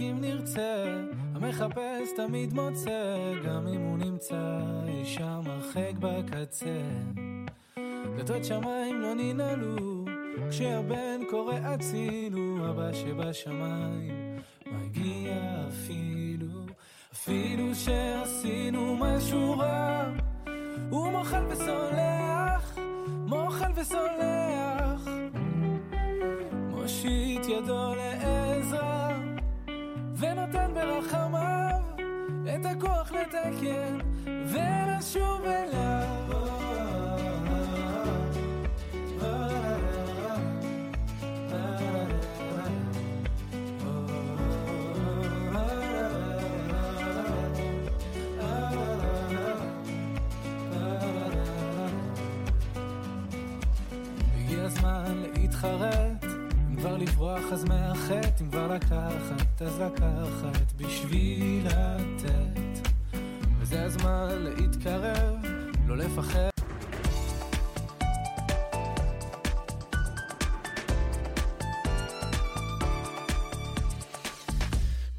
אם נרצה, המחפש תמיד מוצא, גם אם הוא נמצא אי שם הרחק בקצה. דלתות שמיים לא ננעלו, כשהבן קורא אצילו, אבא שבשמיים מגיע אפילו, אפילו שעשינו משהו רע, הוא מוחל וסולח, מוחל וסולח, מושיט ידו לעזרה, הכוח לתקן ולשוב אליו. לברוח אז מהחטא, אם כבר לקחת אז לקחת בשביל לתת. וזה הזמן להתקרב, לא לפחד.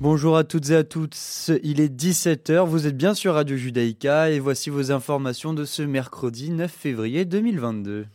Bonjour à toutes et à tous, il est 17h, vous êtes bien sur Radio Judaïka et voici vos informations de ce mercredi 9 février 2022.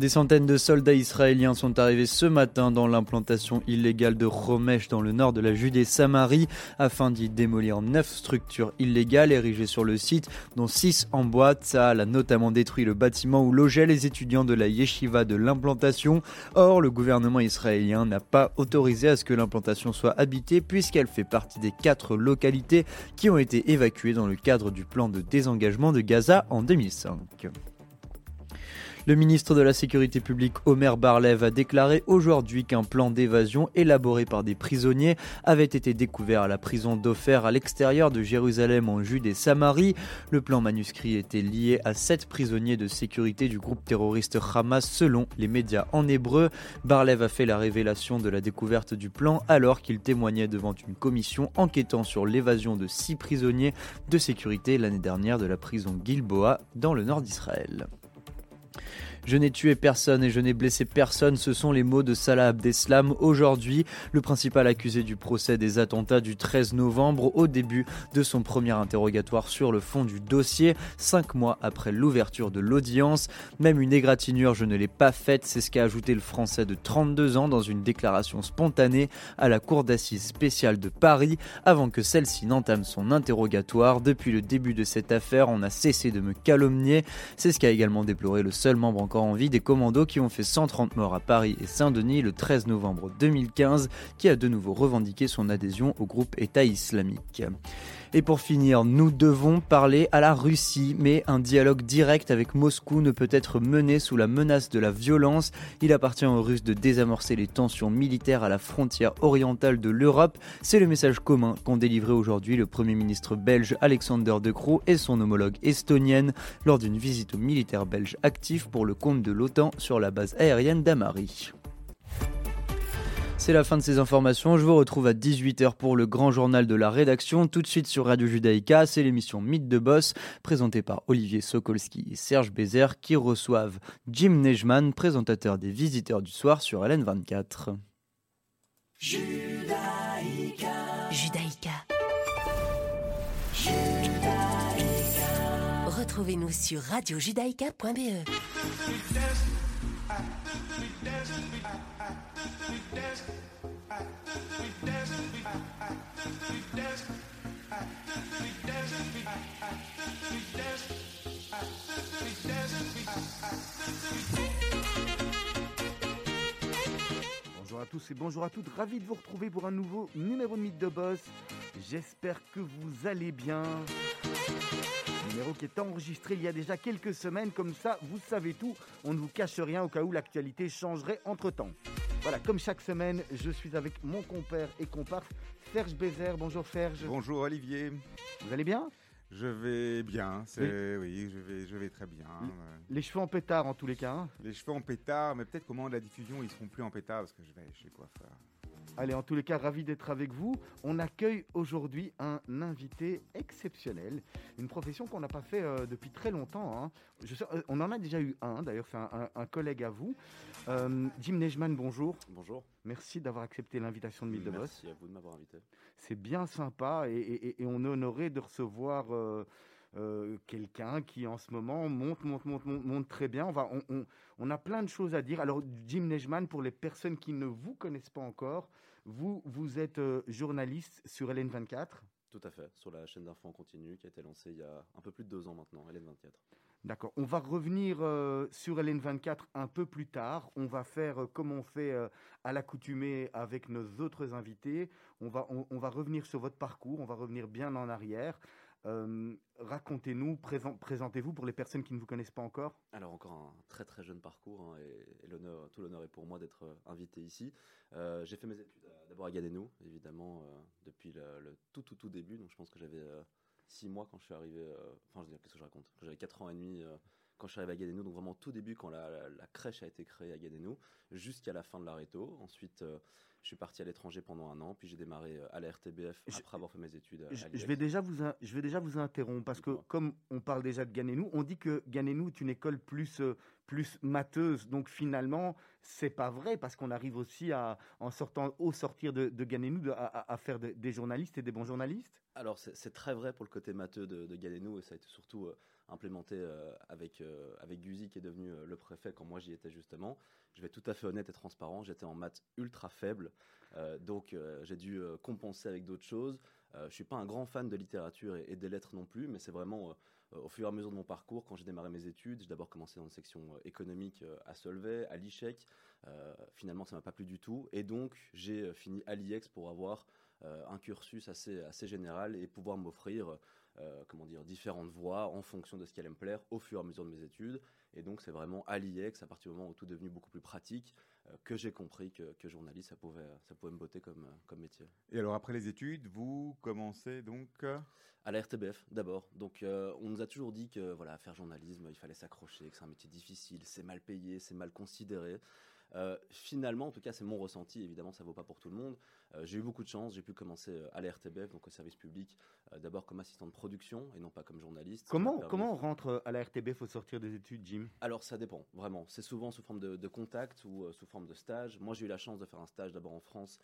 Des centaines de soldats israéliens sont arrivés ce matin dans l'implantation illégale de Romesh dans le nord de la Judée-Samarie afin d'y démolir neuf structures illégales érigées sur le site, dont six en bois. Tsahal a notamment détruit le bâtiment où logeaient les étudiants de la yeshiva de l'implantation. Or, le gouvernement israélien n'a pas autorisé à ce que l'implantation soit habitée puisqu'elle fait partie des quatre localités qui ont été évacuées dans le cadre du plan de désengagement de Gaza en 2005. Le ministre de la Sécurité publique Omer Barlev a déclaré aujourd'hui qu'un plan d'évasion élaboré par des prisonniers avait été découvert à la prison d'Ofer à l'extérieur de Jérusalem en Jude et Samarie. Le plan manuscrit était lié à sept prisonniers de sécurité du groupe terroriste Hamas selon les médias en hébreu. Barlev a fait la révélation de la découverte du plan alors qu'il témoignait devant une commission enquêtant sur l'évasion de six prisonniers de sécurité l'année dernière de la prison Gilboa dans le nord d'Israël. Je n'ai tué personne et je n'ai blessé personne, ce sont les mots de Salah Abdeslam aujourd'hui, le principal accusé du procès des attentats du 13 novembre au début de son premier interrogatoire sur le fond du dossier, cinq mois après l'ouverture de l'audience. Même une égratignure, je ne l'ai pas faite, c'est ce qu'a ajouté le français de 32 ans dans une déclaration spontanée à la cour d'assises spéciale de Paris avant que celle-ci n'entame son interrogatoire. Depuis le début de cette affaire, on a cessé de me calomnier, c'est ce qu'a également déploré le seul membre encore en vie des commandos qui ont fait 130 morts à Paris et Saint-Denis le 13 novembre 2015, qui a de nouveau revendiqué son adhésion au groupe État islamique. Et pour finir, nous devons parler à la Russie, mais un dialogue direct avec Moscou ne peut être mené sous la menace de la violence. Il appartient aux Russes de désamorcer les tensions militaires à la frontière orientale de l'Europe. C'est le message commun qu'ont délivré aujourd'hui le Premier ministre belge Alexander De Croo et son homologue estonienne lors d'une visite aux militaires belges actifs pour le compte de l'OTAN sur la base aérienne d'Amari. C'est la fin de ces informations. Je vous retrouve à 18h pour le grand journal de la rédaction. Tout de suite sur Radio Judaïka, c'est l'émission Mythe de Boss, présentée par Olivier Sokolski et Serge Bézère, qui reçoivent Jim Nejman, présentateur des visiteurs du soir sur LN24. Judaïka. Judaïka. Retrouvez-nous sur radiojudaïka.be. Bonjour à tous et bonjour à toutes, ravi de vous retrouver pour un nouveau numéro de Mythe de Boss. J'espère que vous allez bien. Numéro qui est enregistré il y a déjà quelques semaines, comme ça vous savez tout, on ne vous cache rien au cas où l'actualité changerait entre temps. Voilà, comme chaque semaine, je suis avec mon compère et comparse Serge Bézère. Bonjour Serge. Bonjour Olivier. Vous allez bien? Je vais bien, c'est oui. je vais je vais très bien. Les cheveux en pétard en tous les cas. hein? Les cheveux en pétard, mais peut-être qu'au moment de la diffusion, ils seront plus en pétard parce que je vais chez coiffeur. Allez, en tous les cas, ravi d'être avec vous. On accueille aujourd'hui un invité exceptionnel, une profession qu'on n'a pas fait euh, depuis très longtemps. hein. Je sais- euh, on en a déjà eu un, d'ailleurs, c'est un, un- un collègue à vous. Euh, Jim Nejman, bonjour. Bonjour. Merci d'avoir accepté l'invitation de Mythe de Boss. Merci à vous de m'avoir invité. C'est bien sympa et, et- et on est honoré de recevoir euh, euh, quelqu'un qui en ce moment monte, monte, monte, monte, monte très bien. On, va, on, on- on a plein de choses à dire. Alors, Jim Nejman, pour les personnes qui ne vous connaissent pas encore, vous, vous êtes euh, journaliste sur LN24. Tout à fait, sur la chaîne d'infos en continu qui a été lancée il y a un peu plus de deux ans maintenant, LN24. D'accord. On va revenir euh, sur LN24 un peu plus tard. On va faire euh, comme on fait euh, à l'accoutumée avec nos autres invités. On va, on, on va revenir sur votre parcours. On va revenir bien en arrière. Euh, Racontez-nous, présent- présentez-vous pour les personnes qui ne vous connaissent pas encore. Alors encore un très très jeune parcours hein, et, l'honneur, tout l'honneur est pour moi d'être euh, invité ici. Euh, j'ai fait mes études d'abord à Gadenou, évidemment, depuis le, tout tout tout début. Donc je pense que j'avais euh, six mois quand je suis arrivé. Enfin, je veux dire, qu'est-ce que je raconte? J'avais quatre ans et demi quand je suis arrivé à Gadenou. Donc vraiment tout début quand la, la- la crèche a été créée à Gadenou, jusqu'à la fin de la réto. Ensuite, euh, je suis parti à l'étranger pendant un an, puis j'ai démarré euh, à la RTBF Je- après avoir fait mes études. à- à Je, je vais déjà vous, je vais déjà vous interrompre parce que comme on parle déjà de Ganenou, on dit que Ganenou est une école plus, euh, plus matheuse. Donc finalement, c'est pas vrai parce qu'on arrive aussi à, en sortant, au sortir de, de à, faire de- des journalistes et des bons journalistes. Alors c'est très vrai pour le côté matheux de, de et ça a été surtout euh, implémenté euh, avec, euh, avec Guzy qui est devenu euh, le préfet quand moi j'y étais justement. Je vais être tout à fait honnête et transparent, j'étais en maths ultra faible, donc j'ai dû compenser avec d'autres choses. Je suis pas un grand fan de littérature et, et des lettres non plus, mais c'est vraiment au fur et à mesure de mon parcours, quand j'ai démarré mes études, j'ai d'abord commencé dans une section euh, économique euh, à Solvay, à l'ICHEC. Euh, finalement, ça m'a pas plu du tout, et donc j'ai euh, fini à l'IEX pour avoir euh, un cursus assez, assez général et pouvoir m'offrir euh, différentes voies en fonction de ce qui allait me plaire au fur et à mesure de mes études. Et donc, c'est vraiment à l'IEX, à partir du moment où tout est devenu beaucoup plus pratique, euh, que j'ai compris que, que journaliste, ça pouvait, ça pouvait me botter comme, euh, comme métier. Et alors, après les études, vous commencez donc. euh, À la RTBF d'abord. Donc euh, on nous a toujours dit que voilà, faire journalisme, il fallait s'accrocher, que c'est un métier difficile, c'est mal payé, c'est mal considéré. Euh, finalement, en tout cas, c'est mon ressenti. Évidemment, ça vaut pas pour tout le monde. Euh, j'ai eu beaucoup de chance. J'ai pu commencer euh, à la RTBF, donc au service public, euh, d'abord comme assistant de production et non pas comme journaliste. Comment, permis- comment on rentre à la RTBF au sortir des études, Jim? Alors ça dépend, vraiment. C'est souvent sous forme de, de contact ou sous forme de stage. Moi j'ai eu la chance de faire un stage d'abord en France,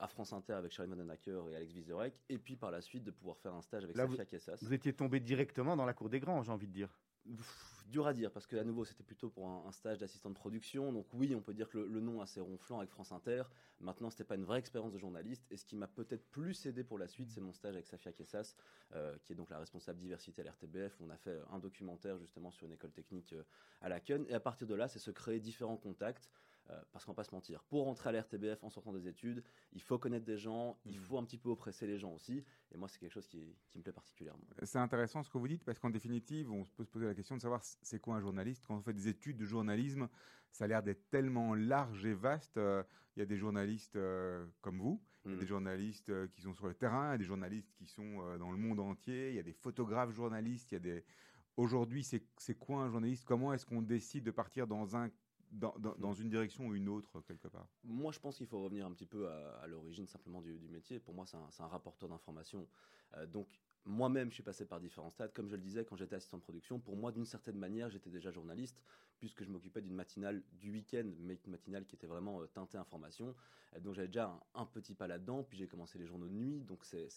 à France Inter avec Charlie Modenacker et Alex Vizorek, et puis par la suite de pouvoir faire un stage avec Là, Safia Kessas. Vous étiez tombé directement dans la cour des grands, j'ai envie de dire. Pff, Dur à dire parce que à nouveau c'était plutôt pour un, stage d'assistant de production. Donc oui on peut dire que le, le nom assez ronflant avec France Inter. Maintenant c'était pas une vraie expérience de journaliste. Et ce qui m'a peut-être plus aidé pour la suite c'est mon stage avec Safia Kessas euh, qui est donc la responsable diversité à l'RTBF on a fait un documentaire justement sur une école technique euh, à la Laken et à partir de là c'est se créer différents contacts euh, parce qu'on va pas se mentir pour rentrer à l'RTBF en sortant des études il faut connaître des gens il faut un petit peu oppresser les gens aussi et moi c'est quelque chose qui, qui me plaît particulièrement C'est intéressant ce que vous dites parce qu'en définitive, on peut se poser la question de savoir c'est quoi un journaliste. Quand on fait des études de journalisme, ça a l'air d'être tellement large et vaste. Euh, Il y a des journalistes euh, comme vous, il y a Mm. des journalistes qui sont sur le terrain, il y a des journalistes qui sont dans le monde entier, il y a des photographes journalistes, il y a des. Aujourd'hui, c'est quoi un journaliste? Comment est-ce qu'on décide de partir dans un dans, dans- dans une direction ou une autre quelque part Moi, je pense qu'il faut revenir un petit peu à, à l'origine simplement du, du métier. Pour moi, c'est un, rapporteur d'informations. Euh, donc, moi-même, je suis passé par différents stades. Comme je le disais, quand j'étais assistant de production, pour moi, d'une certaine manière, j'étais déjà journaliste, puisque je m'occupais d'une matinale du week-end, mais une matinale qui était vraiment euh, teintée information. Euh, donc, j'avais déjà un, un petit pas là-dedans. Puis, j'ai commencé les journaux de nuit. Donc, c'est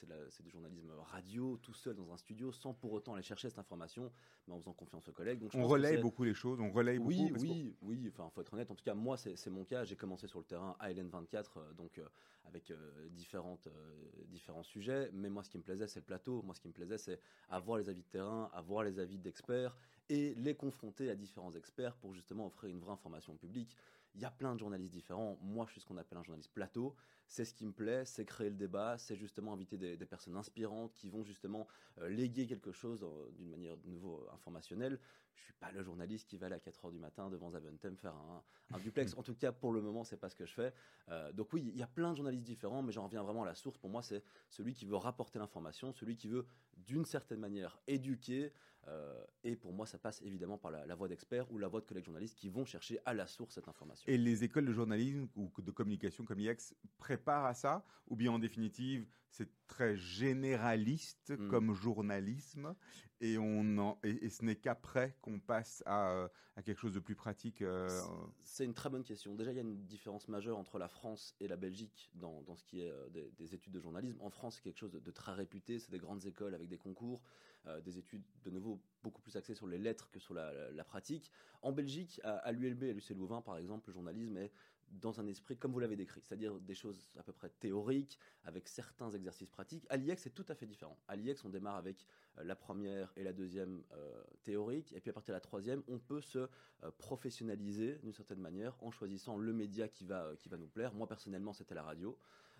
du journalisme radio, tout seul dans un studio, sans pour autant aller chercher cette information, mais en faisant confiance aux collègues. Donc, On relaye beaucoup les choses, on relaye oui, beaucoup. qu'on- oui, oui. Enfin, faut être honnête. En tout cas, moi, c'est mon cas. J'ai commencé sur le terrain à LN24, euh, donc euh, avec euh, différentes, euh, différents sujets. Mais moi, ce qui me plaisait, c'est le plateau. Moi, ce qui me plaisait, c'est avoir les avis de terrain, avoir les avis d'experts et les confronter à différents experts pour justement offrir une vraie information public. Il y a plein de journalistes différents. Moi, je suis ce qu'on appelle un journaliste plateau. C'est ce qui me plaît, c'est créer le débat, c'est justement inviter des, des personnes inspirantes qui vont justement euh, léguer quelque chose euh, d'une manière de nouveau euh, informationnelle. Je suis pas le journaliste qui va aller à 4 heures du matin devant Zaventem faire un, un duplex. en tout cas, pour le moment, c'est pas ce que je fais. Donc oui, il y a plein de journalistes différents, mais j'en reviens vraiment à la source. Pour moi, c'est celui qui veut rapporter l'information, celui qui veut, d'une certaine manière, éduquer, Euh, et pour moi, ça passe évidemment par la, la voix d'experts ou la voix de collègues journalistes qui vont chercher à la source cette information. Et les écoles de journalisme ou de communication comme l'IEX préparent à ça Ou bien en définitive, c'est très généraliste Mm. comme journalisme et, on en- et, et ce n'est qu'après qu'on passe à, euh, à quelque chose de plus pratique euh, C'est- une très bonne question. Déjà, il y a une différence majeure entre la France et la Belgique dans, dans ce qui est des, des études de journalisme. En France, c'est quelque chose de, de très réputé. C'est des grandes écoles avec des concours, euh, des études de nouveau beaucoup plus axées sur les lettres que sur la, pratique. En Belgique, à, l'ULB, à l'UC Louvain, par exemple, le journalisme est dans un esprit comme vous l'avez décrit, c'est-à-dire des choses à peu près théoriques, avec certains exercices pratiques. À l'IEX, c'est tout à fait différent. À l'IEX, on démarre avec euh, la première et la deuxième euh, théorique, et puis à partir de la troisième, on peut se professionnaliser d'une certaine manière en choisissant le média qui va, qui va nous plaire. Moi, personnellement, c'était la radio.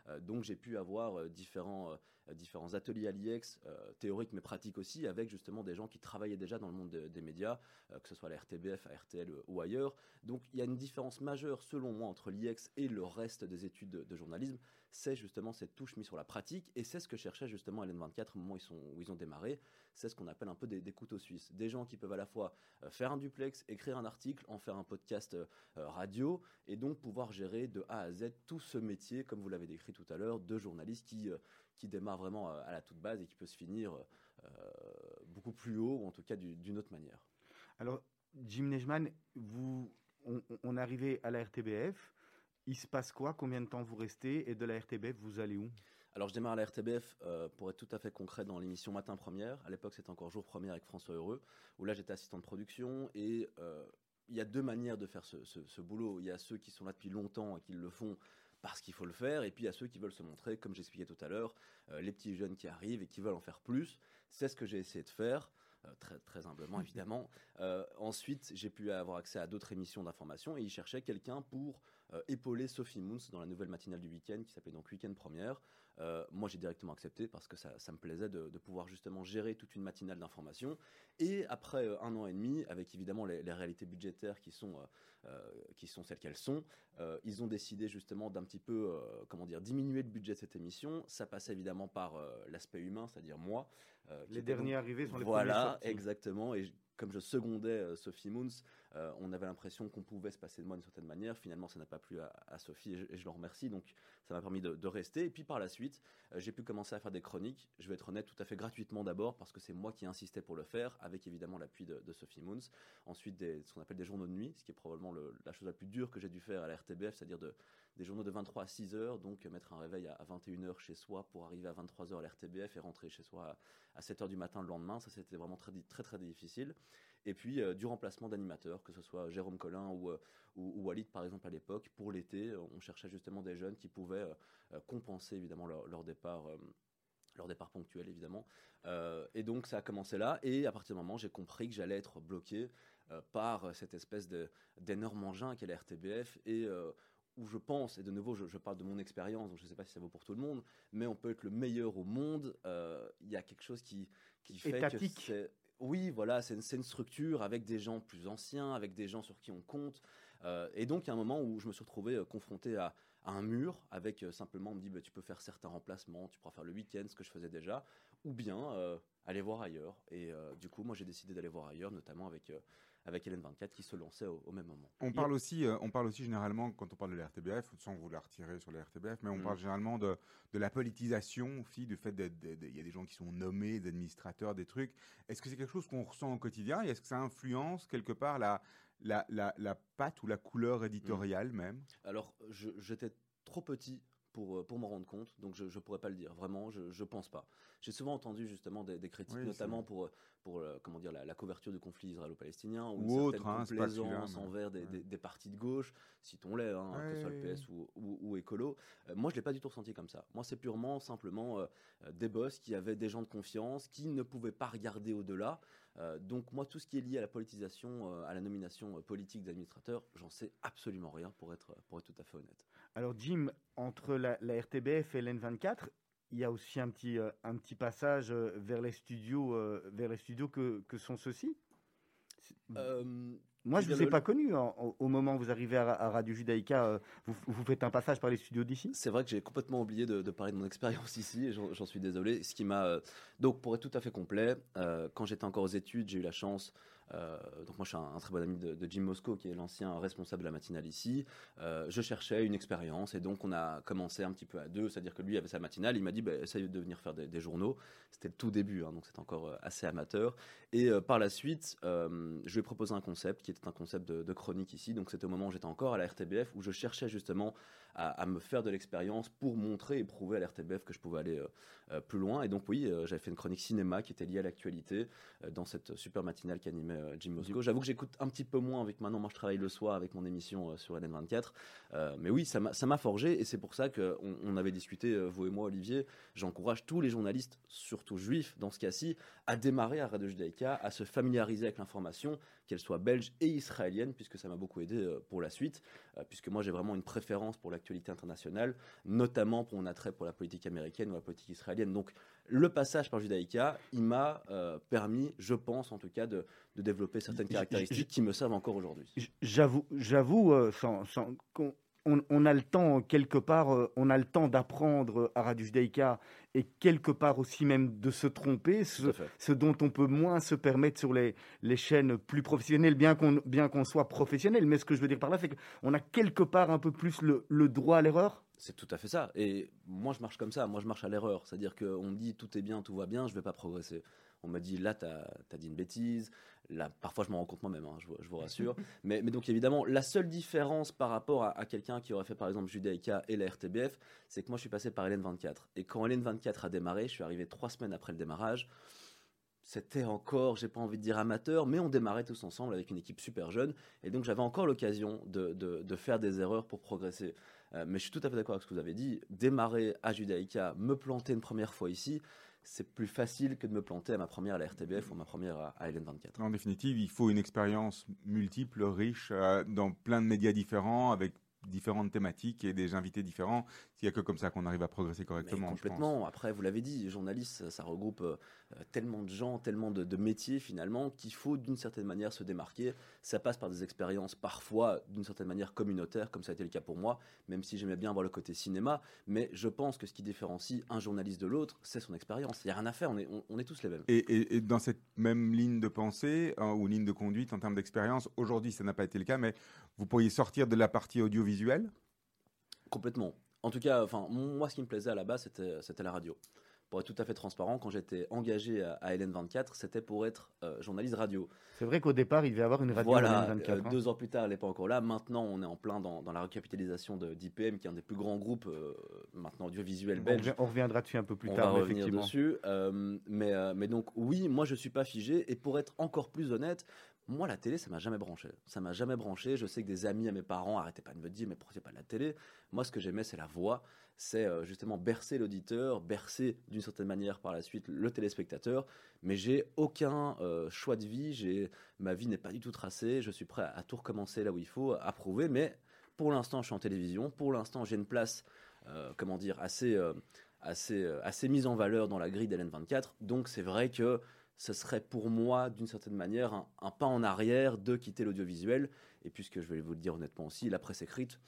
Euh, donc j'ai pu avoir euh, différents, euh, différents ateliers à l'IEX, théoriques mais pratiques aussi, avec justement des gens qui travaillaient déjà dans le monde de- des médias, que ce soit à la RTBF, à RTL ou ailleurs. Donc il y a une différence majeure selon moi entre l'IEX et le reste des études de, de journalisme. C'est justement cette touche mise sur la pratique et c'est ce que cherchait justement LN24 au moment où ils, ont démarré. C'est ce qu'on appelle un peu des, couteaux suisses. Des gens qui peuvent à la fois euh, faire un duplex, écrire un article, en faire un podcast euh, euh, radio et donc pouvoir gérer de A à Z tout ce métier, comme vous l'avez décrit tout à l'heure, de journaliste qui, qui démarre vraiment à la toute base et qui peut se finir beaucoup plus haut, ou en tout cas du- d'une autre manière. Alors, Jim Nejman, vous, on, on arrivé à la RTBF. Il se passe quoi? Combien de temps vous restez? Et de la RTBF, vous allez où? Alors je démarre à la RTBF euh, pour être tout à fait concret dans l'émission Matin Première. À l'époque c'était encore Jour Première avec François Heureux, où là j'étais assistant de production et euh, il y a deux manières de faire ce, ce- ce boulot. Il y a ceux qui sont là depuis longtemps et qui le font parce qu'il faut le faire, et puis il y a ceux qui veulent se montrer, comme j'expliquais tout à l'heure, euh, les petits jeunes qui arrivent et qui veulent en faire plus. C'est ce que j'ai essayé de faire. euh, très, très humblement évidemment. Euh, ensuite, j'ai pu avoir accès à d'autres émissions d'information et ils cherchaient quelqu'un pour euh, épauler Sophie Moons dans la nouvelle matinale du week-end qui s'appelait donc Week-end Première. Euh, moi, j'ai directement accepté parce que ça, ça me plaisait de, de pouvoir justement gérer toute une matinale d'information. Et après euh, un an et demi, avec évidemment les, les réalités budgétaires qui sont, qui sont celles qu'elles sont, ils ont décidé justement d'un petit peu, comment dire, diminuer le budget de cette émission. Ça passait évidemment par l'aspect humain, c'est-à-dire moi. Les donc- derniers arrivés sont les voilà, premiers sortis. exactement. Et comme je secondais Sophie Moons, euh, on avait l'impression qu'on pouvait se passer de moi d'une certaine manière. Finalement, ça n'a pas plu à, Sophie et je, et l'en remercie. Donc, ça m'a permis de, rester. Et puis, par la suite, euh, j'ai pu commencer à faire des chroniques. Je vais être honnête, tout à fait gratuitement d'abord, parce que c'est moi qui insistais pour le faire, avec évidemment l'appui de, Sophie Moons. Ensuite, ce qu'on appelle des journaux de nuit, ce qui est probablement le- la chose la plus dure que j'ai dû faire à la RTBF, c'est-à-dire de, des journaux de 23 à 6 heures, donc mettre un réveil à, à 21 heures chez soi pour arriver à 23 heures à la RTBF et rentrer chez soi à, à 7 heures du matin le lendemain. Ça, c'était vraiment très, très, très difficile. Et puis, euh, du remplacement d'animateurs, que ce soit Jérôme Collin ou, euh, ou, ou Walid, par exemple, à l'époque. Pour l'été, on cherchait justement des jeunes qui pouvaient euh, compenser, évidemment, leur, leur départ. leur départ ponctuel évidemment Euh, et donc ça a commencé là et à partir du moment j'ai compris que j'allais être bloqué euh, par cette espèce d'énorme engin qu'est la RTBF et euh, où je pense, et de nouveau je, je parle de mon expérience, donc je ne sais pas si ça vaut pour tout le monde, mais on peut être le meilleur au monde. Il y a quelque chose qui, qui fait Étatique. que c'est... Oui, voilà, c'est une, structure avec des gens plus anciens, avec des gens sur qui on compte. Euh, et donc, il y a un moment où je me suis retrouvé euh, confronté à, un mur avec euh, simplement, on me dit, bah, tu peux faire certains remplacements, tu pourras faire le week-end, ce que je faisais déjà, ou bien aller voir ailleurs. Et du coup, moi, j'ai décidé d'aller voir ailleurs, notamment avec, avec Hélène 24 qui se lançait au, au même moment. On parle, aussi, euh, on parle aussi généralement, quand on parle de la RTBF, sans vous la retirer sur la RTBF, mais on Mm. parle généralement de, de la politisation aussi, du fait d'être- d'être- il y a des gens qui sont nommés, des administrateurs, des trucs. Est-ce que c'est quelque chose qu'on ressent au quotidien et est-ce que ça influence quelque part la, la, la, la patte ou la couleur éditoriale même? Alors, j'étais trop petit pour, euh, pour m'en rendre compte, donc je ne pourrais pas le dire. Vraiment, je ne pense pas. J'ai souvent entendu justement des, des critiques, Oui, notamment pour, euh, pour euh, comment dire, la, la couverture du conflit israélo-palestinien, ou, Ou une autre, certaine hein, complaisance envers des, ouais. des- des partis de gauche, citons-les, hein, que ce soit le Ouais. PS ou, ou, ou écolo. Euh, moi, je ne l'ai pas du tout ressenti comme ça. Moi, c'est purement, simplement euh, des boss qui avaient des gens de confiance, qui ne pouvaient pas regarder au-delà. Euh, donc moi, tout ce qui est lié à la politisation, à la nomination politique d'administrateurs, j'en sais absolument rien pour être, pour être tout à fait honnête. Alors, Jim, entre la, la RTBF et l'N24, il y a aussi un petit, euh, un petit passage euh, vers les studios, euh, vers les studios que, que sont ceux-ci Euh, Moi, je ne vous ai pas connu en- au, moment où vous arrivez à, à Radio Judaïka. vous, vous faites un passage par les studios d'ici C'est vrai que j'ai complètement oublié de, de parler de mon expérience ici, et j'en suis désolé. Ce qui m'a donc pour être tout à fait complet, euh, quand j'étais encore aux études, j'ai eu la chance. Euh, donc moi je suis un, très bon ami de, Jim Mosco qui est l'ancien responsable de la matinale ici. Euh, je cherchais une expérience et donc on a commencé un petit peu à deux, c'est-à-dire que lui avait sa matinale, il m'a dit bah, essaye de venir faire des, journaux. C'était le tout début, hein, donc c'était encore euh, assez amateur. Et par la suite, je lui ai proposé un concept qui était un concept de, de chronique ici. Donc c'était au moment où j'étais encore à la RTBF où je cherchais justement à, à me faire de l'expérience pour montrer et prouver à la RTBF que je pouvais aller euh, euh, plus loin. Et donc oui, euh, j'avais fait une chronique cinéma qui était liée à l'actualité dans cette super matinale qu'animait Jim Mosco. J'avoue que j'écoute un petit peu moins avec maintenant. Moi, je travaille le soir avec mon émission sur LN24. Euh, mais oui, ça m'a forgé et c'est pour ça qu'on on avait discuté, vous et moi, Olivier. J'encourage tous les journalistes, surtout juifs dans ce cas-ci, à démarrer à Radio Judaïka, à se familiariser avec l'information, qu'elle soit belge et israélienne, puisque ça m'a beaucoup aidé euh, pour la suite, euh, puisque moi j'ai vraiment une préférence pour l'actualité internationale, notamment pour mon attrait pour la politique américaine ou la politique israélienne. Donc le passage par Judaïka, il m'a euh, permis, je pense en tout cas, de, de développer certaines caractéristiques qui me servent encore aujourd'hui. J'avoue, j'avoue, euh, sans, sans- on, on a le temps euh, quelque part, euh, on a le temps d'apprendre euh, à Radio Judaïka et quelque part aussi même de se tromper, ce, dont on peut moins se permettre sur les, les chaînes plus professionnelles, bien qu'on bien qu'on soit professionnel. Mais ce que je veux dire par là, c'est qu'on a quelque part un peu plus le, le droit à l'erreur. C'est tout à fait ça. Et moi, je marche comme ça. Moi, je marche à l'erreur. C'est-à-dire qu'on me dit tout est bien, tout va bien, je vais pas progresser. On m'a dit là, tu as, dit une bêtise. Parfois, je m'en rends compte moi-même, hein, je, vous- rassure. mais, donc, évidemment, la seule différence par rapport à, quelqu'un qui aurait fait, par exemple, Judaïka et la RTBF, c'est que moi, je suis passé par LN24. Et quand LN24 a démarré, je suis arrivé trois semaines après le démarrage. C'était encore, j'ai pas envie de dire amateur, mais on démarrait tous ensemble avec une équipe super jeune. Et donc, j'avais encore l'occasion de, de- de faire des erreurs pour progresser. Euh, mais je suis tout à fait d'accord avec ce que vous avez dit. Démarrer à Judaïka, me planter une première fois ici, c'est plus facile que de me planter à ma première à la RTBF ou ma première à, à LN24. En définitive, il faut une expérience multiple, riche, euh, dans plein de médias différents, avec différentes thématiques et des invités différents. Il n'y a que comme ça qu'on arrive à progresser Mais correctement. je pense. complètement. Après, vous l'avez dit, journaliste, ça, ça regroupe euh, euh, tellement de gens, tellement de, de métiers finalement qu'il faut d'une certaine manière se démarquer. Ça passe par des expériences parfois d'une certaine manière communautaires, comme ça a été le cas pour moi, même si j'aimais bien voir le côté cinéma. Mais je pense que ce qui différencie un journaliste de l'autre, c'est son expérience. Il n'y a rien à faire, on est, on- on est tous les mêmes. Et, et- et dans cette même ligne de pensée hein, ou ligne de conduite en termes d'expérience, aujourd'hui ça n'a pas été le cas, mais vous pourriez sortir de la partie audiovisuelle? Complètement. En tout cas, enfin, moi, ce qui me plaisait à la base, c'était, la radio. Pour être tout à fait transparent, quand j'étais engagé à, à LN24, c'était pour être euh, journaliste radio. C'est vrai qu'au départ, il devait y avoir une radio voilà, à 24 euh, deux ans plus tard, elle n'est pas encore là. Maintenant, on est en plein dans, dans la recapitalisation d'IPM, qui est un des plus grands groupes euh, maintenant audiovisuels belges. on reviendra dessus un peu plus on tard, va revenir effectivement. dessus. Euh, mais, euh, mais donc, oui, moi, je suis pas figé. Et pour être encore plus honnête, moi, la télé, ça m'a jamais branché. Ça m'a jamais branché. Je sais que des amis à mes parents arrêtaient pas de me dire, mais pourquoi c'est pas de la télé? Moi, ce que j'aimais, c'est la voix. C'est euh, justement bercer l'auditeur, bercer d'une certaine manière par la suite le téléspectateur. Mais j'ai aucun euh, choix de vie. Ma vie n'est pas du tout tracée. Je suis prêt à, tout recommencer là où il faut, à prouver. Mais pour l'instant, je suis en télévision. Pour l'instant, j'ai une place, euh, comment dire, assez assez, assez mise en valeur dans la grille d'LN24. Donc c'est vrai que ce serait pour moi, d'une certaine manière, un, un pas en arrière de quitter l'audiovisuel. Et puisque je vais vous le dire honnêtement aussi, la presse écrite,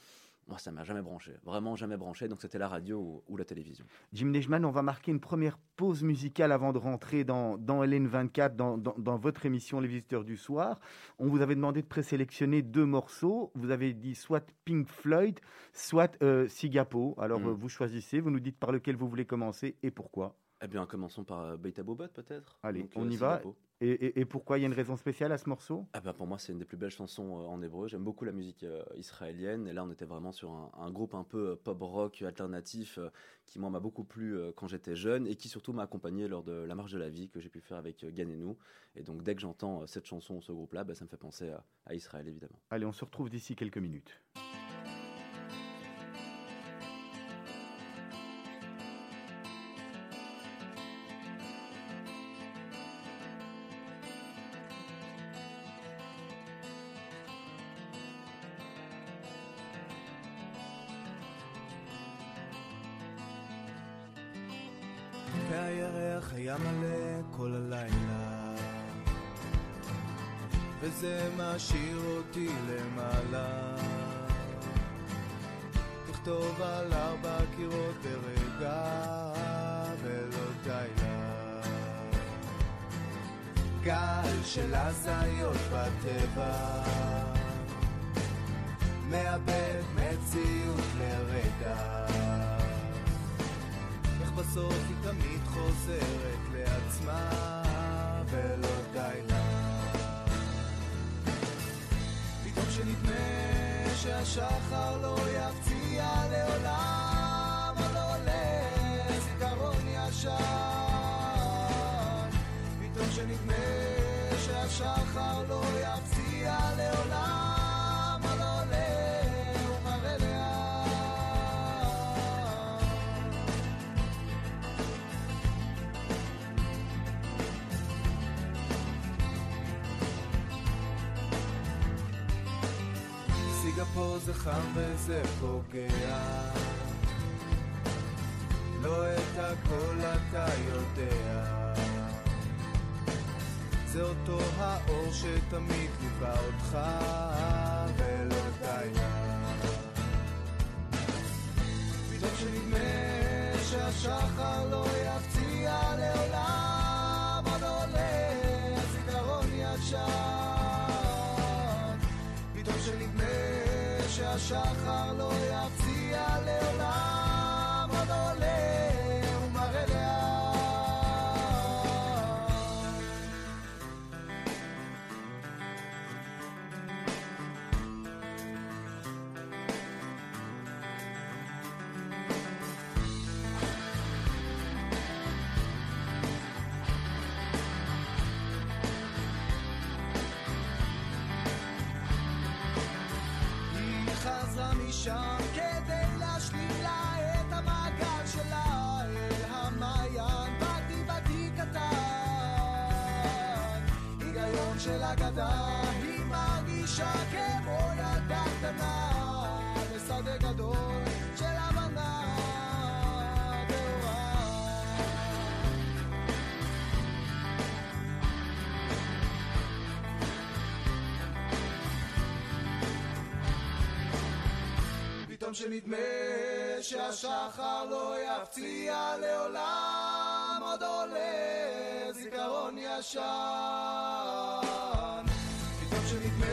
moi, ça m'a jamais branché. Vraiment jamais branché. Donc c'était la radio ou, ou la télévision. Jim Neichmann, on va marquer une première pause musicale avant de rentrer dans, dans LN24, dans, dans, dans votre émission Les Visiteurs du Soir. On vous avait demandé de présélectionner deux morceaux. Vous avez dit soit Pink Floyd, soit euh, Sigapo. Alors Mm. euh, vous choisissez, vous nous dites par lequel vous voulez commencer et pourquoi. Eh bien, commençons par euh, Beta Bobot, peut-être. Allez, Donc, on euh, y va. Et, et- et pourquoi il y a une raison spéciale à ce morceau? Ah ben pour moi, c'est une des plus belles chansons euh, en hébreu. J'aime beaucoup la musique euh, israélienne. Et là, on était vraiment sur un, un groupe un peu euh, pop rock alternatif euh, qui, moi, m'a beaucoup plu euh, quand j'étais jeune et qui surtout m'a accompagné lors de la marche de la vie que j'ai pu faire avec Ganenou. Et donc, dès que j'entends cette chanson, ce groupe-là, ben, ça me fait penser à, à Israël, évidemment. Allez, on se retrouve d'ici quelques minutes. וזה פוגע. לא את הכל אתה יודע. זה אותו האור שתמיד ליווה אותך ולא די לה. פתאום שנדמה שהשחר השחר לא יבוא פתאום שנדמה שהשחר לא יפציע לעולם עוד עולה זיכרון ישן. פתאום שנדמה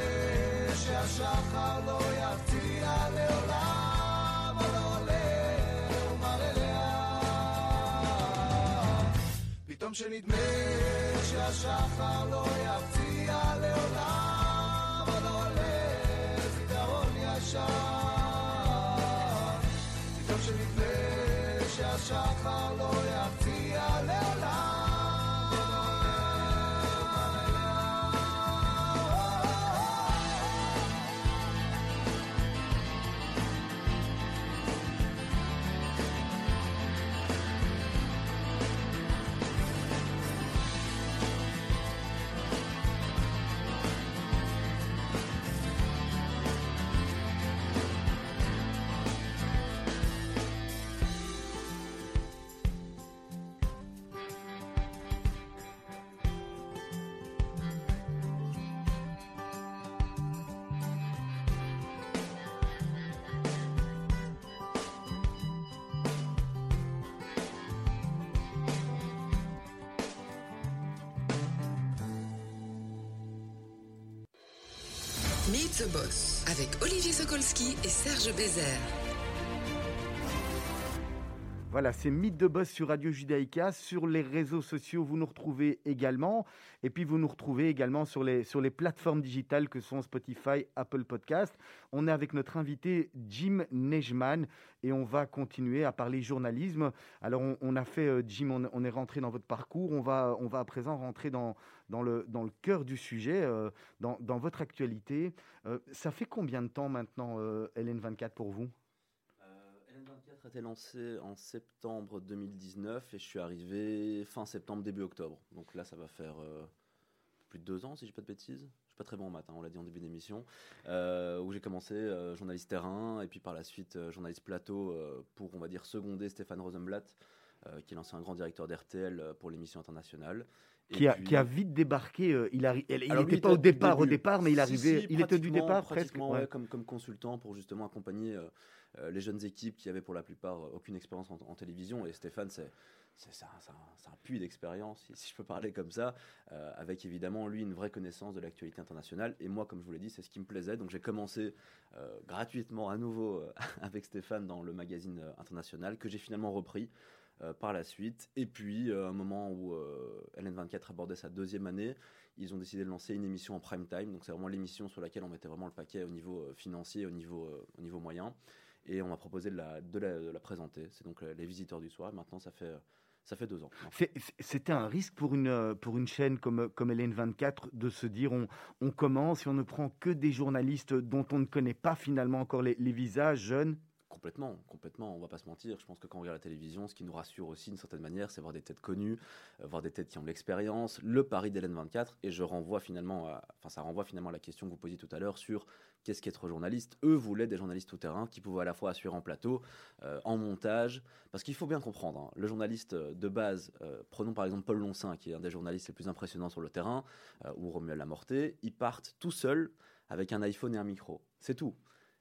שהשחר לא יפציע לעולם עוד עולה ומראה פתאום שנדמה שהשחר לא יפציע call Lord. Avec Olivier Sokolski et Serge Bézère. Voilà, c'est Mythe de Boss sur Radio Judaïka. Sur les réseaux sociaux, vous nous retrouvez également. Et puis, vous nous retrouvez également sur les, sur les plateformes digitales que sont Spotify, Apple Podcast. On est avec notre invité Jim Nejman et on va continuer à parler journalisme. Alors, on, a fait, euh, Jim, on, est rentré dans votre parcours. On va, on va à présent rentrer dans, dans, le, dans le cœur du sujet, euh, dans, dans votre actualité. Euh, ça fait combien de temps maintenant, euh, LN24, pour vous? LN24 a été lancé en septembre 2019 et je suis arrivé fin septembre, début octobre. Donc là, ça va faire euh, plus de deux ans, si je dis pas de bêtises. Je suis pas très bon en maths, hein, on l'a dit en début d'émission. Euh, où j'ai commencé euh, journaliste terrain et puis par la suite journaliste plateau pour, on va dire, seconder Stéphane Rosenblatt euh, qui est l'ancien grand directeur d'RTL euh, pour l'émission internationale. Et Qui a, puis- qui a vite débarqué. euh, il n'était pas au départ, au départ, mais il Si, arrivait. si, il était du départ presque. pratiquement, ouais. ouais, comme, comme consultant pour justement accompagner les jeunes équipes qui avaient pour la plupart euh, aucune expérience en, télévision. Et Stéphane, c'est c'est- un, un- puits d'expérience, si, je peux parler comme ça, euh, avec évidemment lui une vraie connaissance de l'actualité internationale. Et moi, comme je vous l'ai dit, c'est ce qui me plaisait. Donc j'ai commencé euh, gratuitement à nouveau euh, avec Stéphane dans le magazine euh, international que j'ai finalement repris. euh, par la suite. Et puis, euh, un moment où euh, LN24 abordait sa deuxième année, ils ont décidé de lancer une émission en prime time. Donc, c'est vraiment l'émission sur laquelle on mettait vraiment le paquet au niveau euh, financier, au niveau, euh, au niveau moyen. Et on m'a proposé de la, présenter. C'est donc euh, Les Visiteurs du Soir. Maintenant, ça fait, euh, ça fait deux ans. C'était un risque pour une, euh, pour une chaîne comme, comme LN24 de se dire on, on commence et on ne prend que des journalistes dont on ne connaît pas finalement encore les, les visages jeunes? Complètement, complètement. On va pas se mentir. Je pense que quand on regarde la télévision, ce qui nous rassure aussi d'une certaine manière, c'est voir des têtes connues, euh, voir des têtes qui ont de l'expérience. Le pari d'Hélène 24, et je renvoie finalement, à, enfin ça renvoie finalement à la question que vous posiez tout à l'heure sur qu'est-ce qu'être journaliste. Eux voulaient des journalistes tout terrain qui pouvaient à la fois assurer en plateau, euh, en montage, parce qu'il faut bien comprendre. hein, le journaliste euh, de base, prenons par exemple Paul Loncin, qui est un des journalistes les plus impressionnants sur le terrain, ou Romuald Lamorté, ils partent tout seuls avec un iPhone et un micro. C'est tout.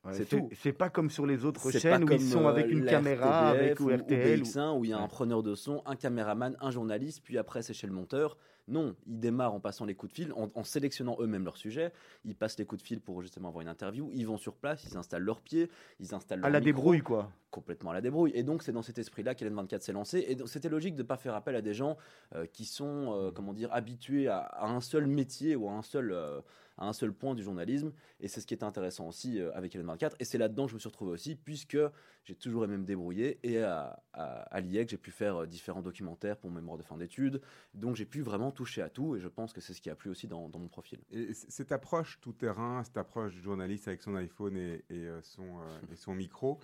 Ouais, C'est tout. C'est pas comme sur les autres chaînes où ils sont euh, avec une la caméra, avec ou RTL. ou- BX1, où il y a un preneur de son, un caméraman, un journaliste, puis après c'est chez le monteur. Non, ils démarrent en passant les coups de fil, en, en sélectionnant eux-mêmes leur sujet. Ils passent les coups de fil pour justement avoir une interview. Ils vont sur place, ils installent leurs pieds, ils installent À la micro, débrouille, quoi. complètement à la débrouille. Et donc c'est dans cet esprit-là qu'Hélène 24 s'est lancée. Et c'était logique de ne pas faire appel à des gens euh, qui sont, euh, comment dire, habitués à, à un seul métier ou à un seul, euh, à un seul point du journalisme. Et c'est ce qui est intéressant aussi euh, avec Hélène 24. Et c'est là-dedans que je me suis retrouvé aussi, puisque j'ai toujours aimé me débrouiller. Et à, à, l'IEC, j'ai pu faire euh, différents documentaires pour mon mémoire de fin d'études. Donc j'ai pu vraiment toucher à tout. Et je pense que c'est ce qui a plu aussi dans, mon profil. Cette approche tout terrain, cette approche journaliste avec son iPhone euh, son, et son micro,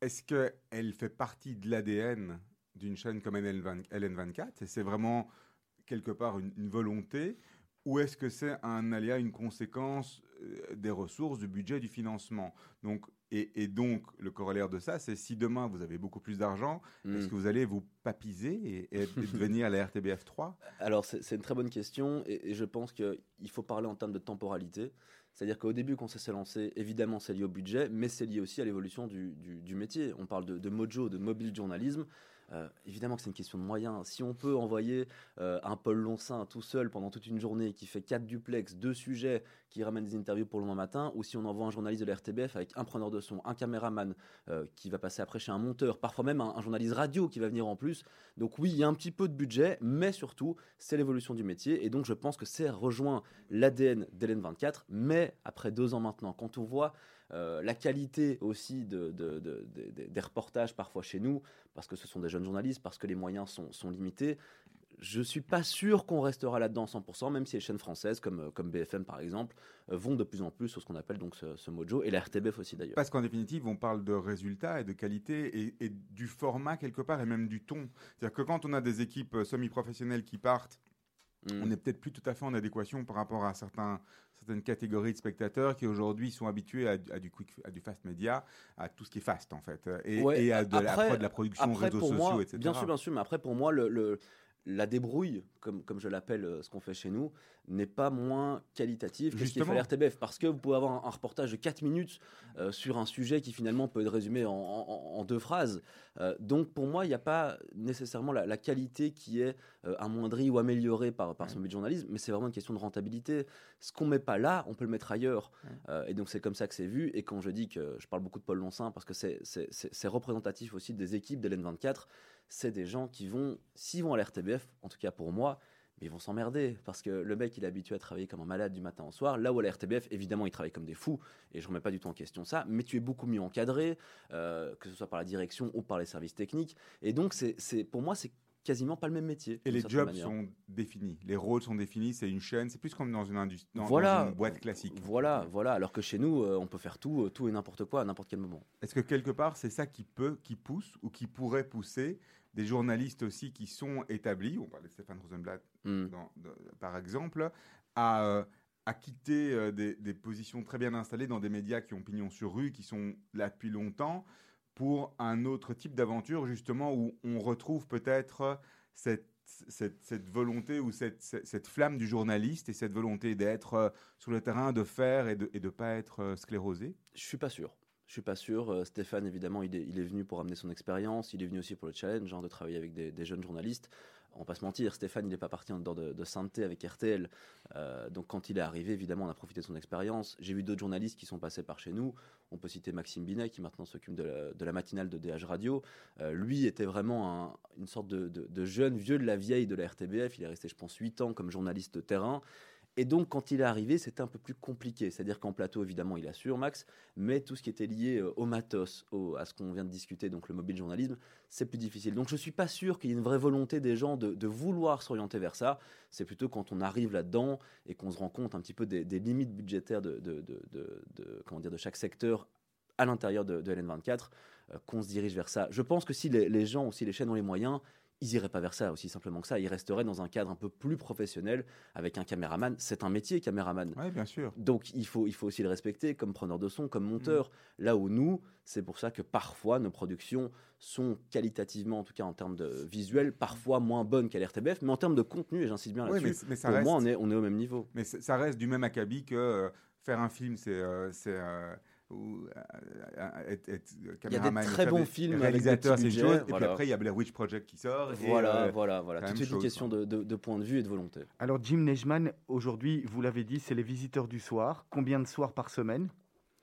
est-ce qu'elle fait partie de l'ADN d'une chaîne comme LN20 LN24 Et c'est vraiment quelque part une volonté ou est-ce que c'est un aléa, une conséquence euh, des ressources, du budget, du financement? Donc, et, et donc, le corollaire de ça, c'est si demain vous avez beaucoup plus d'argent, est-ce Mm. que vous allez vous papiser et, et- devenir à la RTBF 3 Alors, c'est c'est une très bonne question et, et je pense qu'il faut parler en termes de temporalité. C'est-à-dire qu'au début, quand ça s'est lancé, évidemment, c'est lié au budget, mais c'est lié aussi à l'évolution du, du- du métier. On parle de, de mojo, de mobile journalisme. Euh, évidemment que c'est une question de moyens. Si on peut envoyer euh, un Paul Loncin tout seul pendant toute une journée qui fait quatre duplex, deux sujets, qui ramène des interviews pour le lendemain matin, ou si on envoie un journaliste de la RTBF avec un preneur de son, un caméraman euh, qui va passer après chez un monteur, parfois même un, un journaliste radio qui va venir en plus. Donc oui, il y a un petit peu de budget, mais surtout, c'est l'évolution du métier. Et donc je pense que c'est rejoint l'ADN d'Hélène 24, mais après deux ans maintenant, quand on voit euh, la qualité aussi de, de- de- de- de- des reportages parfois chez nous, parce que ce sont des jeunes journalistes, parce que les moyens sont, limités, je suis pas sûr qu'on restera là-dedans 100%, même si les chaînes françaises comme, euh, BFM par exemple euh, vont de plus en plus sur ce qu'on appelle donc ce, mojo, et la RTBF aussi d'ailleurs. Parce qu'en définitive, on parle de résultats et de qualité et, et du format quelque part et même du ton. C'est-à-dire que quand on a des équipes semi-professionnelles qui partent, Mm. on n'est peut-être plus tout à fait en adéquation par rapport à certains, certaines catégories de spectateurs qui aujourd'hui sont habitués à, à du quick, à du fast média, à tout ce qui est fast en fait, et, Ouais, et à de, la, après- de la production Après, réseaux sociaux, moi, etc. bien sûr, bien sûr, mais après, pour moi, le, le- la débrouille, comme, comme je l'appelle, euh, ce qu'on fait chez nous, n'est pas moins qualitative que ce qu'il fait à la RTBF. Parce que vous pouvez avoir un, un reportage de 4 minutes euh, sur un sujet qui finalement peut être résumé en, en- en deux phrases. Euh, donc pour moi, il n'y a pas nécessairement la, la qualité qui est euh, amoindrie ou améliorée par, par son but de journalisme, mais c'est vraiment une question de rentabilité. Ce qu'on met pas là, on peut le mettre ailleurs. Et donc c'est comme ça que c'est vu. Et quand je dis que je parle beaucoup de Paul Loncin, parce que c'est représentatif aussi des équipes d'Hélène 24, c'est des gens qui vont, s'ils vont à l'RTBF, en tout cas pour moi, mais ils vont s'emmerder parce que le mec il est habitué à travailler comme un malade du matin au soir. Là où à la RTBF, évidemment, ils travaillent comme des fous et je remets pas du tout en question ça, mais tu es beaucoup mieux encadré, euh, que ce soit par la direction ou par les services techniques. Et donc, c'est pour moi, c'est quasiment pas le même métier. Et les jobs manière. sont définis, les rôles sont définis, c'est une chaîne, c'est plus comme dans une, industrie, dans, une boîte classique. Voilà, voilà. Alors que chez nous, euh, on peut faire tout, euh, tout et n'importe quoi à n'importe quel moment. Est-ce que quelque part, c'est ça qui peut, qui pousse ou qui pourrait pousser des journalistes aussi qui sont établis, on parlait de Stéphane Rosenblatt Hmm. dans- par exemple, à, euh, à quitter euh, des, des positions très bien installées dans des médias qui ont pignon sur rue, qui sont là depuis longtemps, pour un autre type d'aventure, justement, où on retrouve peut-être cette, cette, cette, volonté ou cette, cette, flamme du journaliste et cette volonté d'être euh, sur le terrain, de faire et de ne pas être sclérosé? Je suis pas sûr. Je suis pas sûr. Euh, Stéphane, évidemment, il est, venu pour amener son expérience. Il est venu aussi pour le challenge, genre de travailler avec des, des jeunes journalistes on va pas se mentir, Stéphane, il n'est pas parti en dehors de, de sainteté avec RTL. Euh, donc quand il est arrivé, évidemment, on a profité de son expérience. J'ai vu d'autres journalistes qui sont passés par chez nous. On peut citer Maxime Binet, qui maintenant s'occupe de, la matinale de DH Radio. Euh, lui était vraiment une sorte de, de, jeune vieux de la vieille de la RTBF. Il est resté, je pense, 8 ans comme journaliste de terrain. Et donc, quand il est arrivé, c'était un peu plus compliqué. C'est-à-dire qu'en plateau, évidemment, il assure Max, mais tout ce qui était lié euh, au matos, à ce qu'on vient de discuter, donc le mobile journalisme, c'est plus difficile. Donc, je ne suis pas sûr qu'il y ait une vraie volonté des gens de, vouloir s'orienter vers ça. C'est plutôt quand on arrive là-dedans et qu'on se rend compte un petit peu des, limites budgétaires de, comment dire, de chaque secteur à l'intérieur de, LN24, euh, qu'on se dirige vers ça. Je pense que si les, les gens ou si les chaînes ont les moyens, ils iraient pas vers ça aussi simplement que ça. Ils resteraient dans un cadre un peu plus professionnel avec un caméraman. C'est un métier, caméraman. Oui, bien sûr. Donc il faut, il faut aussi le respecter comme preneur de son, comme monteur. Mm. Là où nous, c'est pour ça que parfois nos productions sont qualitativement, en tout cas en termes de visuel, parfois moins bonnes qu'à l'RTBF, mais en termes de contenu, et j'insiste bien là-dessus, mais, pour moi, on est, on est au même niveau. Mais ça reste du même acabit que euh, faire un film, c'est. Euh, euh, ou être, il y a des très bons films réalisateurs ces choses et puis après il y a Blair Witch Project qui sort voilà euh, voilà voilà. tout est une question de, de, point de vue et de volonté. Alors Jim Nejman aujourd'hui vous l'avez dit c'est les visiteurs du soir. Combien de soirs par semaine?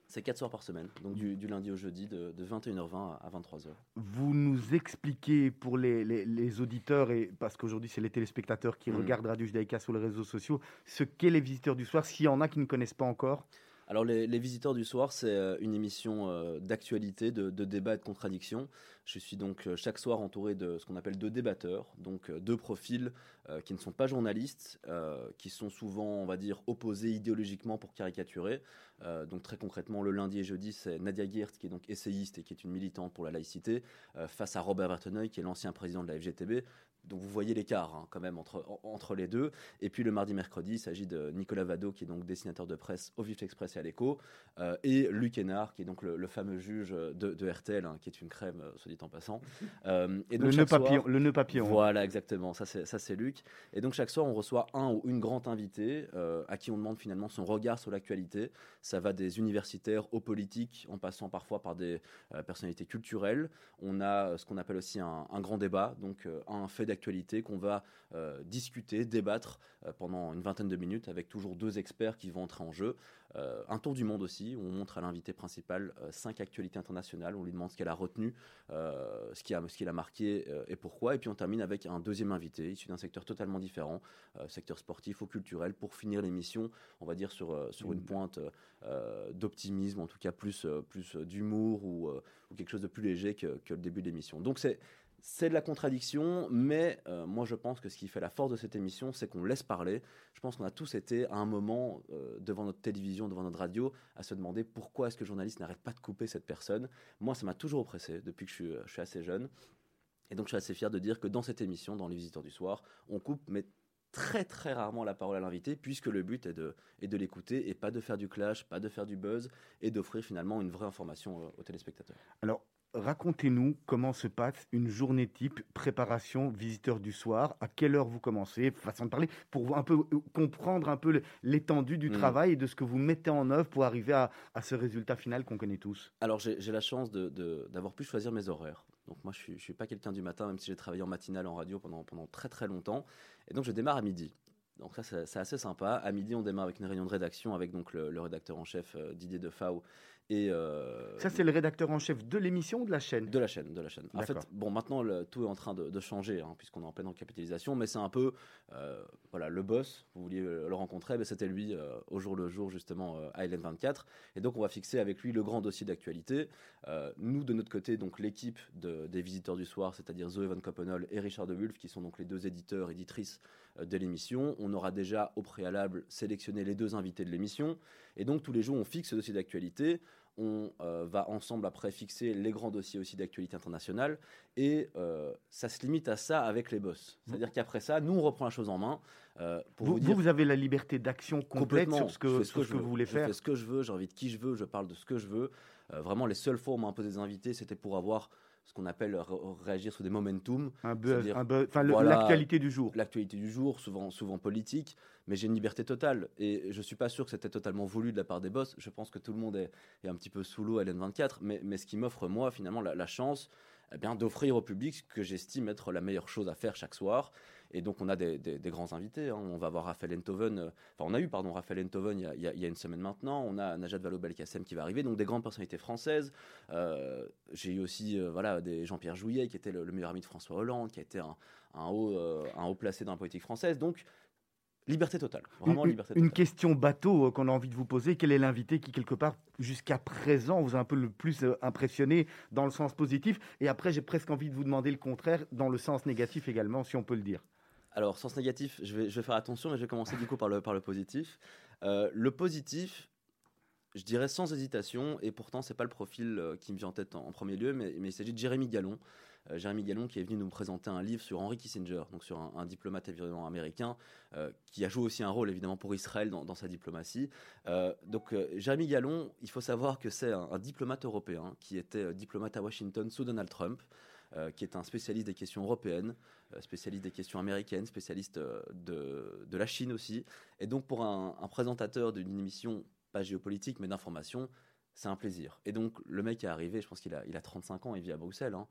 C'est 4 soirs par semaine, donc du, du lundi au jeudi de, 21h20 à 23h. Vous nous expliquez pour les, les, auditeurs, et parce qu'aujourd'hui c'est les téléspectateurs qui mm. regardent Radio Judaïka sur les réseaux sociaux, ce qu'est les visiteurs du soir, s'il y en a qui ne connaissent pas encore? Alors les, visiteurs du soir, c'est euh, une émission euh, d'actualité, de, débat et de contradiction. Je suis donc euh, chaque soir entouré de ce qu'on appelle deux débatteurs, donc deux profils qui ne sont pas journalistes, qui sont souvent, on va dire, opposés idéologiquement pour caricaturer. donc très concrètement, le lundi et jeudi, c'est Nadia Geert, qui est donc essayiste et qui est une militante pour la laïcité, face à Robert Verteneuil, qui est l'ancien président de la FGTB. Donc vous voyez l'écart hein, quand même entre, entre les deux. Et puis le mardi, mercredi, il s'agit de Nicolas Vado, qui est donc dessinateur de presse au Vif Express et à l'Echo, euh, et Luc Hénard, qui est donc le, fameux juge de, RTL, hein, qui est une crème, euh, soit dit en passant. Euh, et donc le, nœud papillon, le nœud papillon. Voilà, exactement. Ça c'est Luc. Et donc chaque soir, on reçoit un ou une grande invitée à qui on demande finalement son regard sur l'actualité. Ça va des universitaires aux politiques, en passant parfois par des personnalités culturelles. On a ce qu'on appelle aussi un, un, grand débat, donc un fait actualité qu'on va euh, discuter, débattre euh, pendant une vingtaine de minutes avec toujours deux experts qui vont entrer en jeu. Euh, un tour du monde aussi, où on montre à l'invité principal cinq actualités internationales, on lui demande ce qu'elle a retenu, ce qui a, ce qu'il a marqué et pourquoi. Et puis on termine avec un deuxième invité issu d'un secteur totalement différent, secteur sportif ou culturel, pour finir l'émission, on va dire sur, sur une mmh. pointe d'optimisme, en tout cas plus, plus d'humour ou, ou, quelque chose de plus léger que, que le début de l'émission. Donc c'est c'est de la contradiction, mais euh, moi je pense que ce qui fait la force de cette émission, c'est qu'on laisse parler. Je pense qu'on a tous été à un moment euh, devant notre télévision, devant notre radio, à se demander pourquoi est-ce que le journaliste n'arrête pas de couper cette personne. Moi, ça m'a toujours oppressé depuis que je suis, assez jeune. Et donc je suis assez fier de dire que dans cette émission, dans Les Visiteurs du Soir, on coupe, mais très très rarement la parole à l'invité, puisque le but est de, est de l'écouter et pas de faire du clash, pas de faire du buzz, et d'offrir finalement une vraie information euh, aux téléspectateurs. Alors, racontez-nous comment se passe une journée type préparation visiteur du soir. À quelle heure vous commencez? Façon de parler pour un peu euh, comprendre un peu l'étendue du mm. travail et de ce que vous mettez en œuvre pour arriver à, ce résultat final qu'on connaît tous. Alors j'ai la chance d'avoir pu choisir mes horaires. Donc moi je ne suis, pas quelqu'un du matin, même si j'ai travaillé en matinale en radio pendant, pendant très très longtemps. Et donc je démarre à midi. Donc ça, c'est assez sympa. À midi, on démarre avec une réunion de rédaction avec donc le, rédacteur en chef euh, Didier Defao et euh, ça, c'est le rédacteur en chef de l'émission ou de la chaîne? De la chaîne, de la chaîne. En fait, bon, maintenant, tout est en train de, changer, hein, puisqu'on est en pleine capitalisation, mais c'est un peu, euh, voilà, le boss, vous vouliez le rencontrer, mais c'était lui, euh, au jour le jour, justement, à LN24. Et donc, on va fixer avec lui le grand dossier d'actualité. nous, de notre côté, donc, l'équipe des visiteurs du soir, c'est-à-dire Zoé Van Koppenol et Richard de Wulf, qui sont donc les deux éditeurs, éditrices de l'émission. On aura déjà, au préalable, sélectionné les deux invités de l'émission. Et donc, tous les jours, on fixe ce dossier d'actualité on euh, va ensemble après fixer les grands dossiers aussi d'actualité internationale et euh, ça se limite à ça avec les boss. C'est-à-dire qu'après ça, nous on reprend la chose en main. Euh, pour vous, vous, avez la liberté d'action complète sur ce que, ce que, vous voulez faire. Je fais ce que je veux, de qui je veux, je parle de ce que je veux. Vraiment, les seules fois où on m'a imposé des invités, c'était pour avoir ce qu'on appelle réagir sur des momentum. Un buzz, voilà, l'actualité du jour. L'actualité du jour, souvent, souvent politique, mais j'ai une liberté totale. Et je suis pas sûr que c'était totalement voulu de la part des boss. Je pense que tout le monde est, est un petit peu sous l'eau à l'N24, mais, mais ce qui m'offre, moi, finalement, la, la chance eh bien, d'offrir au public ce que j'estime être la meilleure chose à faire chaque soir. Et donc, on a des, des- des grands invités. hein. On va voir Raphaël Enthoven. euh, Enfin, on a eu, pardon, Raphaël Enthoven il y a, y y une semaine maintenant. On a Najat Vallaud-Belkacem qui va arriver. Donc, des grandes personnalités françaises. Euh, J'ai eu aussi euh, voilà, des Jean-Pierre Jouillet, qui était le, le meilleur ami de François Hollande, qui a été un, un haut, un haut placé dans la politique française. Donc, liberté totale. Vraiment Une- liberté une, totale. question bateau qu'on a envie de vous poser. Quel est l'invité qui, quelque part, jusqu'à présent, vous a un peu le plus impressionné dans le sens positif? Et après, j'ai presque envie de vous demander le contraire, dans le sens négatif également, si on peut le dire. Alors, sens négatif, je vais, faire attention, mais je vais commencer du coup par le, positif. Euh, le positif, je dirais sans hésitation, et pourtant, c'est pas le profil euh, qui me vient en tête en, premier lieu, mais, il s'agit de Jérémy Gallon. Euh, Jérémy Gallon qui est venu nous présenter un livre sur Henry Kissinger, donc sur un, diplomate évidemment américain, qui a joué aussi un rôle évidemment pour Israël dans, sa diplomatie. Donc, Jérémy Gallon, il faut savoir que c'est un, diplomate européen qui était diplomate à Washington sous Donald Trump. Euh, qui est un spécialiste des questions européennes, euh, spécialiste des questions américaines, spécialiste euh, de, la Chine aussi. Et donc pour un, présentateur d'une émission, pas géopolitique, mais d'information, c'est un plaisir. Et donc le mec est arrivé, je pense qu'il a, il a 35 ans, il vit à Bruxelles. hein.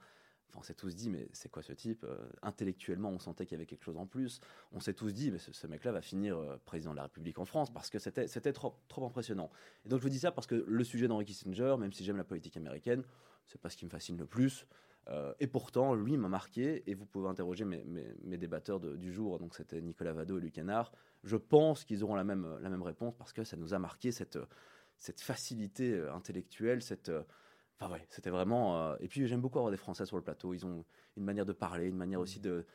On s'est tous dit, mais c'est quoi ce type Intellectuellement, on sentait qu'il y avait quelque chose en plus. On s'est tous dit, mais ce, mec-là va finir président de la République en France parce que c'était trop impressionnant. Et donc je vous dis ça parce que le sujet d'Henry Kissinger, même si j'aime la politique américaine, c'est pas ce qui me fascine le plus. Euh, et pourtant, lui m'a marqué, et vous pouvez interroger mes, mes- débatteurs du jour, donc c'était Nicolas Vado et Luc Canard. Je pense qu'ils auront la même, réponse parce que ça nous a marqué cette, facilité euh, intellectuelle, euh, c'était vraiment. Et puis j'aime beaucoup avoir des Français sur le plateau. Ils ont une manière de parler, une manière aussi de,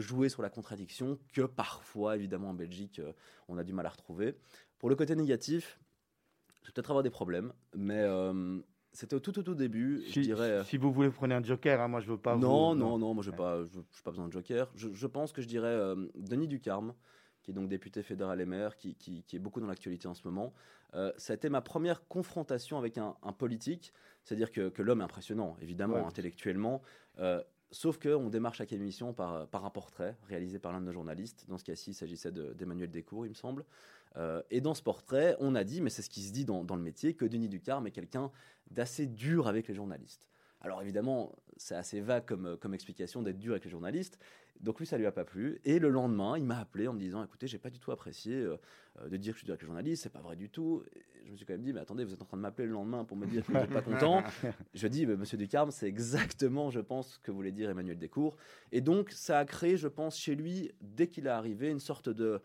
jouer sur la contradiction que parfois, évidemment, en Belgique, on a du mal à retrouver. Pour le côté négatif, je vais peut-être avoir des problèmes, mais c'était au tout, tout, début. je Si, dirais. euh, si vous voulez, prenez un joker. hein, moi, je veux pas. non, vous- non, non, moi, je n'ai pas, je, pas besoin de joker. Je, je pense que je dirais euh, Denis Ducarme, qui est donc député fédéral et maire, qui, qui- qui est beaucoup dans l'actualité en ce moment. Euh, ça a été ma première confrontation avec un, un politique. C'est-à-dire que, que l'homme est impressionnant, évidemment, Ouais. intellectuellement. Euh, sauf qu'on démarre chaque émission par, par un portrait réalisé par l'un de nos journalistes. Dans ce cas-ci, il s'agissait de- d'Emmanuel Descours, il me semble. Euh, et dans ce portrait, on a dit, mais c'est ce qui se dit dans, le métier, que Denis Ducarme est quelqu'un d'assez dur avec les journalistes. Alors évidemment, c'est assez vague comme, comme explication d'être dur avec les journalistes. Donc lui, ça lui a pas plu. Et le lendemain, il m'a appelé en me disant, écoutez, j'ai pas du tout apprécié euh, euh, de dire que je suis avec les journalistes, c'est pas vrai du tout. Et je me suis quand même dit, mais attendez, vous êtes en train de m'appeler le lendemain pour me dire que vous n'êtes pas content. Je dis, mais Monsieur Ducarme, c'est exactement, je pense, ce que voulait dire Emmanuel Descours. Et donc, ça a créé, je pense, chez lui, dès qu'il est arrivé, une sorte de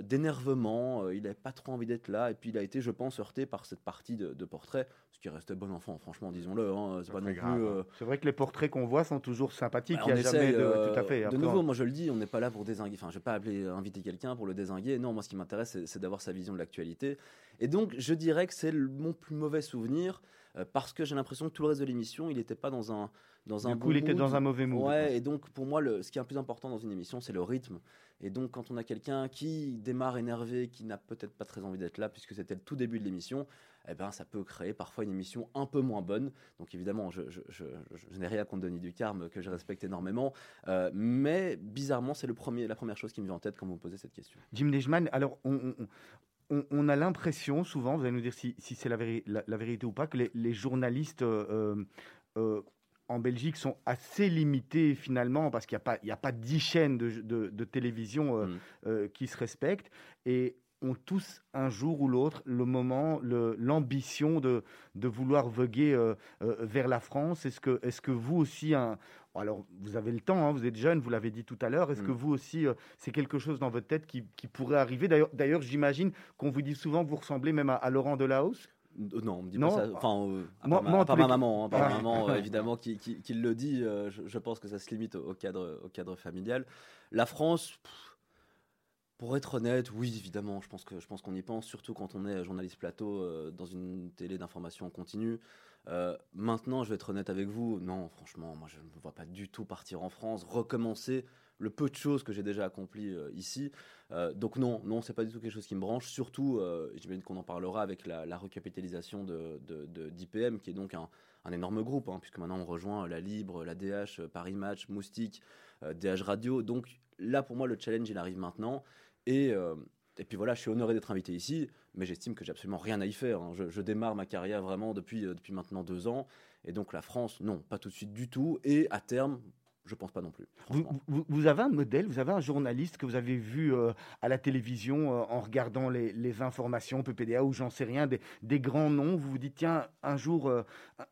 d'énervement, euh, il n'avait pas trop envie d'être là, et puis il a été, je pense, heurté par cette partie de, de portrait, ce qui restait bon enfant, franchement, disons-le, hein, c'est Pas non plus... grave, euh, C'est vrai que les portraits qu'on voit sont toujours sympathiques. bah, Il n'y a essaye, jamais de. euh, tout à fait. De nouveau, on- moi je le dis, on n'est pas là pour désinguer. Enfin, je vais pas appeler, inviter quelqu'un pour le désinguer. Non, moi ce qui m'intéresse, c'est- d'avoir sa vision de l'actualité. Et donc, je dirais que c'est mon plus mauvais souvenir euh, parce que j'ai l'impression que tout le reste de l'émission, il n'était pas dans un dans un du coup, bon il était mood. dans un mauvais mood. Ouais, et donc pour moi, le, ce qui est le plus important dans une émission, c'est le rythme. Et donc, quand on a quelqu'un qui démarre énervé, qui n'a peut-être pas très envie d'être là, puisque c'était le tout début de l'émission, eh ben, ça peut créer parfois une émission un peu moins bonne. Donc, évidemment, je, je, je, je- je n'ai rien contre Denis Ducarme, que je respecte énormément. Euh, mais bizarrement, c'est le premier, la première chose qui me vient en tête quand vous me posez cette question. Jim Neichmann, alors on, on- on- on a l'impression souvent, vous allez nous dire si, si c'est la, véri- la- la vérité ou pas, que les, les journalistes euh, euh, en Belgique sont assez limités finalement parce qu'il n'y a, pas- il y a pas dix chaînes de, de- de télévision euh, Mm. euh, qui se respectent et ont tous un jour ou l'autre le moment, l'ambition de, de vouloir voguer euh, euh, vers la France. Est-ce que, est que vous aussi, un, alors vous avez le temps, hein, vous êtes jeune, vous l'avez dit tout à l'heure, est-ce Mm. que vous aussi, euh, c'est quelque chose dans votre tête qui, qui pourrait arriver? D'ailleurs, j'imagine qu'on vous dit souvent que vous ressemblez même à, à Laurent Delahousse? Non, on me dit Non? pas ça. Enfin, euh, à Moi- part à part tous ma maman, hein, par Ah. ma maman, euh, évidemment, qui, qui- qui le dit. euh, je, je pense que ça se limite au, au cadre, au cadre familial. La France, pff, pour être honnête, oui, évidemment, je pense que je pense qu'on y pense, surtout quand on est journaliste plateau euh, dans une télé d'information continue. Euh, maintenant, je vais être honnête avec vous. Non, franchement, moi, je ne me vois pas du tout partir en France, recommencer le peu de choses que j'ai déjà accomplies ici. donc non, non, c'est pas du tout quelque chose qui me branche. Surtout, j'imagine qu'on en parlera avec la, recapitalisation de, d'IPM, qui est donc un, énorme groupe, hein, puisque maintenant on rejoint la Libre, la DH, Paris Match, Moustique, DH Radio. Donc là, pour moi, le challenge, il arrive maintenant. Et, et puis voilà, je suis honoré d'être invité ici, mais j'estime que j'ai absolument rien à y faire. Hein. Je, démarre ma carrière vraiment depuis, euh, depuis maintenant deux ans. Et donc la France, non, pas tout de suite du tout. Et à terme, je pense pas non plus. Vous, avez un modèle, vous avez un journaliste que vous avez vu euh, à la télévision euh, en regardant les, informations, PPDA ou j'en sais rien, des, grands noms. Vous vous dites, tiens, un jour,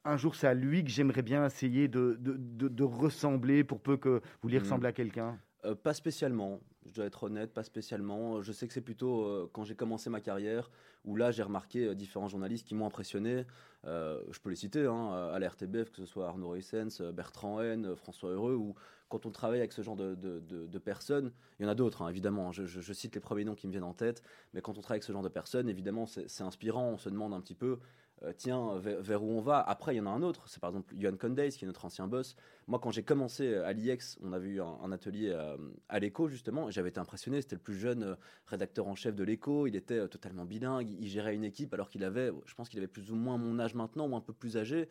un jour c'est à lui que j'aimerais bien essayer de, de, ressembler pour peu que vous lui hmm. ressemblez à quelqu'un Pas spécialement je dois être honnête, pas spécialement. Je sais que c'est plutôt euh, quand j'ai commencé ma carrière où là j'ai remarqué euh, différents journalistes qui m'ont impressionné. Euh, je peux les citer hein, à la que ce soit Arnaud Reissens, Bertrand Haine, François Heureux, ou quand on travaille avec ce genre de, personnes, il y en a d'autres hein, évidemment. Je, je, cite les premiers noms qui me viennent en tête, mais quand on travaille avec ce genre de personnes, évidemment c'est inspirant. On se demande un petit peu euh, tiens, vers, où on va. Après, il y en a un autre, c'est par exemple Johan Condays, qui est notre ancien boss. Moi, quand j'ai commencé à l'IEX, on avait eu un, atelier à, à l'écho, justement, j'avais été impressionné. C'était le plus jeune euh, rédacteur en chef de l'écho. Il était euh, totalement bilingue. Il gérait une équipe alors qu'il avait, je pense qu'il avait plus ou moins mon âge maintenant, ou un peu plus âgé.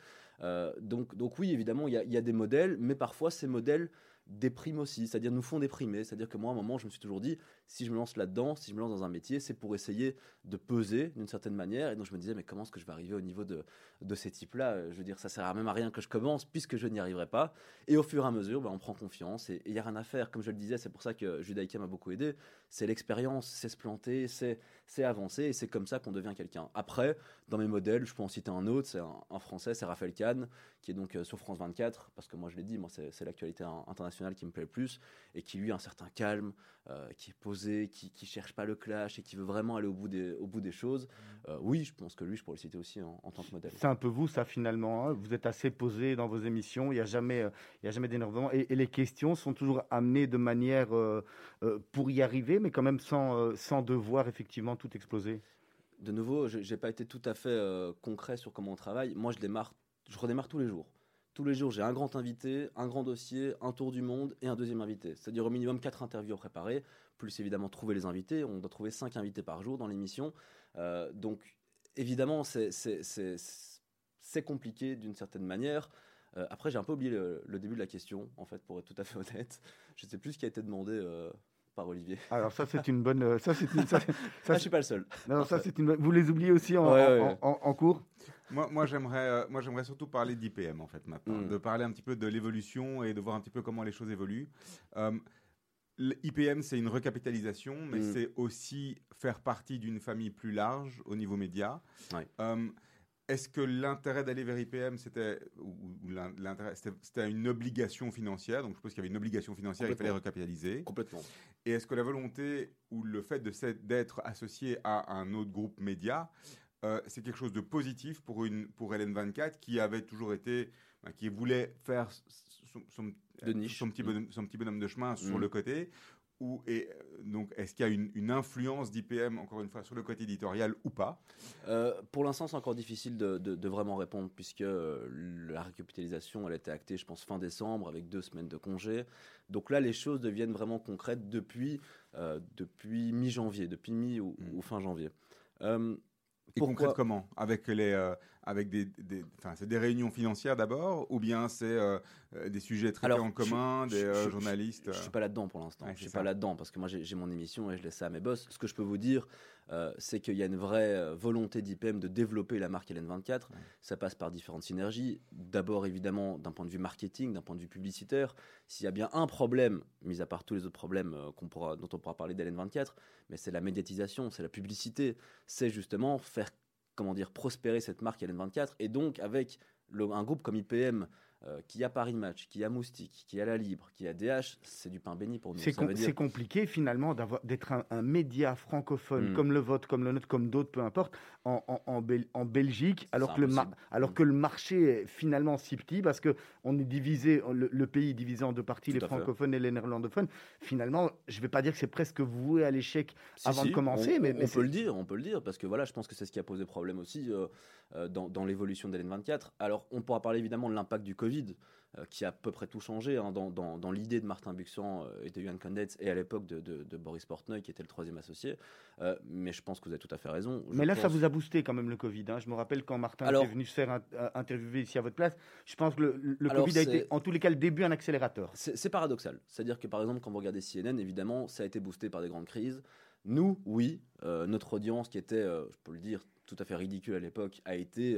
donc, donc oui, évidemment, il y, a des modèles, mais parfois ces modèles dépriment aussi, c'est-à-dire nous font déprimer. C'est-à-dire que moi, à un moment, je me suis toujours dit, si je me lance là-dedans, si je me lance dans un métier, c'est pour essayer de peser d'une certaine manière. Et donc je me disais, mais comment est-ce que je vais arriver au niveau de, de ces types-là? Je veux dire, ça sert même à rien que je commence puisque je n'y arriverai pas. Et au fur et à mesure, ben, on prend confiance et il n'y a rien à faire. Comme je le disais, c'est pour ça que Judaïka m'a beaucoup aidé. C'est l'expérience, c'est se planter, c'est avancer et c'est comme ça qu'on devient quelqu'un. Après, dans mes modèles, je peux en citer un autre, c'est un, français, c'est Raphaël Kahn, qui est donc euh, sur France 24, parce que moi je l'ai dit, moi c'est l'actualité internationale qui me plaît le plus, et qui lui a un certain calme, euh, qui est posé, qui, qui cherche pas le clash et qui veut vraiment aller au bout des, au bout des choses. Euh, oui, je pense que lui, je pourrais le citer aussi en, tant que modèle. C'est un peu vous, ça, finalement. Hein. vous êtes assez posé dans vos émissions. Il n'y a jamais, euh, il y a jamais d'énervement. Et, les questions sont toujours amenées de manière pour y arriver, mais quand même sans, sans devoir effectivement tout exploser. De nouveau, je n'ai pas été tout à fait concret sur comment on travaille. Moi, je démarre, je redémarre tous les jours tous les jours, j'ai un grand invité, un grand dossier, un tour du monde et un deuxième invité. C'est-à-dire au minimum quatre interviews à préparer, plus évidemment trouver les invités. On doit trouver cinq invités par jour dans l'émission. Euh, donc évidemment, c'est compliqué d'une certaine manière. Euh, après, j'ai un peu oublié le, début de la question, en fait, pour être tout à fait honnête. Je ne sais plus ce qui a été demandé. Euh, par Olivier. Alors ça c'est une bonne. Ça c'est une. Ça, je suis pas le seul. Non, ça c'est une. Vous les oubliez aussi en, en cours? Moi, moi j'aimerais, euh, moi, j'aimerais surtout parler d'IPM en fait maintenant, mm. de parler un petit peu de l'évolution et de voir un petit peu comment les choses évoluent. Euh, L'IPM, c'est une recapitalisation, mais mm. c'est aussi faire partie d'une famille plus large au niveau média. Euh, est-ce que l'intérêt d'aller vers IPM, c'était l'intérêt, c'était une obligation financière? Donc, je suppose qu'il y avait une obligation financière, il fallait recapitaliser. Complètement. Et est-ce que la volonté ou le fait d'être associé à un autre groupe média euh, c'est quelque chose de positif pour, une, pour Hélène 24 qui avait toujours été, bah, qui voulait faire son, son, petit, bonhomme, son petit bonhomme de chemin sur mm. le côté. Ou, euh, donc, est-ce qu'il y a une, influence d'IPM, encore une fois, sur le côté éditorial ou pas? Euh, Pour l'instant, c'est encore difficile de, vraiment répondre, puisque la récapitalisation, elle a été actée, je pense, fin décembre, avec deux semaines de congé. Donc là, les choses deviennent vraiment concrètes depuis, depuis mi-janvier, depuis mi ou, mm. ou fin janvier. Et concrète comment? Avec les, euh, avec des, des c'est des réunions financières d'abord, ou bien c'est euh, euh, des sujets traités en commun, des journalistes. Je, ne suis pas là-dedans pour l'instant. je suis pas là-dedans parce que moi j'ai mon émission et je laisse ça à mes boss. Ce que je peux vous dire, euh, c'est qu'il y a une vraie euh, volonté d'IPM de développer la marque LN24. Ça passe par différentes synergies. D'abord, évidemment, d'un point de vue marketing, d'un point de vue publicitaire. S'il y a bien un problème, mis à part tous les autres problèmes euh, pourra, dont on pourra parler d'LN24, mais c'est la médiatisation, c'est la publicité. C'est justement faire comment dire, prospérer cette marque LN24. Et donc, avec un groupe comme IPM, euh, qui a Paris Match, qui a Moustique, qui a La Libre, qui a DH, c'est du pain béni pour nous. C'est compliqué finalement d'être un, média francophone hmm. comme le vôtre, comme le nôtre, comme d'autres, peu importe, en, en, Belgique, alors, que le, alors que le marché est finalement si petit, parce qu'on est divisé, le, pays est divisé en deux parties, les francophones et les néerlandophones. Finalement, je ne vais pas dire que c'est presque voué à l'échec avant de commencer, on, mais, on peut le dire, on peut le dire, parce que voilà, je pense que c'est ce qui a posé problème aussi euh, euh, dans, dans l'évolution d'Hélène 24. Alors, on pourra parler évidemment de l'impact du Covid Covid euh, qui a à peu près tout changé hein, dans, dans- dans l'idée de Martin Buxan euh, et de Johan Kondetz et à l'époque de, de- de Boris Portnoy qui était le troisième associé. Euh, mais je pense que vous avez tout à fait raison. Je Mais là, ça vous a boosté quand même le Covid. hein. Je me rappelle quand Martin Alors- est venu se faire in- interviewer ici à votre place. Je pense que le, le Alors, Covid a été, en tous les cas, le début un accélérateur. C'est paradoxal. C'est-à-dire que par exemple, quand vous regardez CNN, évidemment, ça a été boosté par des grandes crises. Nous, oui, euh, notre audience qui était, euh, je peux le dire, tout à fait ridicule à l'époque, a été,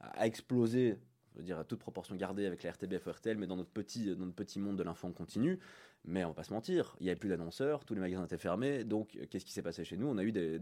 a explosé, je veux dire, à toute proportion gardée avec la RTBF RTL, mais dans notre petit, dans notre petit monde de l'info en continu. Mais on va pas se mentir, il n'y avait plus d'annonceurs, tous les magasins étaient fermés. Donc, euh, qu'est-ce qui s'est passé chez nous? On a eu des,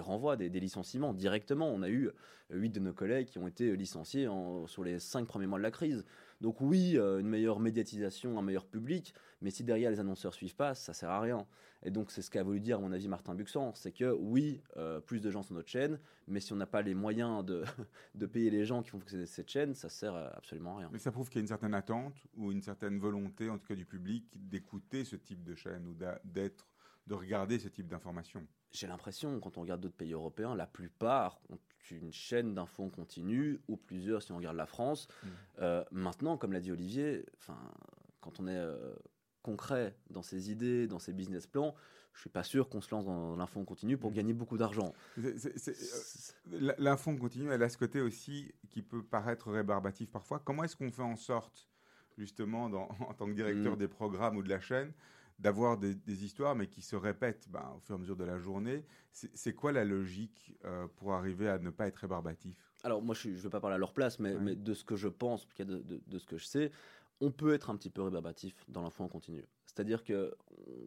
renvois, des, licenciements directement. On a eu huit de nos collègues qui ont été licenciés en- sur les cinq premiers mois de la crise. Donc oui, euh, une meilleure médiatisation, un meilleur public, mais si derrière les annonceurs suivent pas, ça sert à rien. Et donc c'est ce qu'a voulu dire, à mon avis, Martin Buxan, c'est que oui, euh, plus de gens sur notre chaîne, mais si on n'a pas les moyens de, de payer les gens qui font fonctionner cette chaîne, ça sert absolument à rien. Mais ça prouve qu'il y a une certaine attente ou une certaine volonté, en tout cas du public, d'écouter ce type de chaîne ou d'être, de regarder ce type d'information. J'ai l'impression, quand on regarde d'autres pays européens, la plupart ont une chaîne d'infos en continu, ou plusieurs si on regarde la France. Mm. Euh, maintenant, comme l'a dit Olivier, quand on est euh, concret dans ses idées, dans ses business plans, je suis pas sûr qu'on se lance dans l'info en continu pour Mm. gagner beaucoup d'argent. Euh, L'info continue, elle a ce côté aussi qui peut paraître rébarbatif parfois. Comment est-ce qu'on fait en sorte, justement, dans- en tant que directeur Mm. des programmes ou de la chaîne, d'avoir des, des histoires, mais qui se répètent ben, au fur et à mesure de la journée? C'est c'est quoi la logique euh, pour arriver à ne pas être rébarbatif? Alors moi, je ne veux pas parler à leur place, mais, Ouais. mais de ce que je pense, en tout cas de, de- de ce que je sais, on peut être un petit peu rébarbatif dans l'info en continu. C'est-à-dire que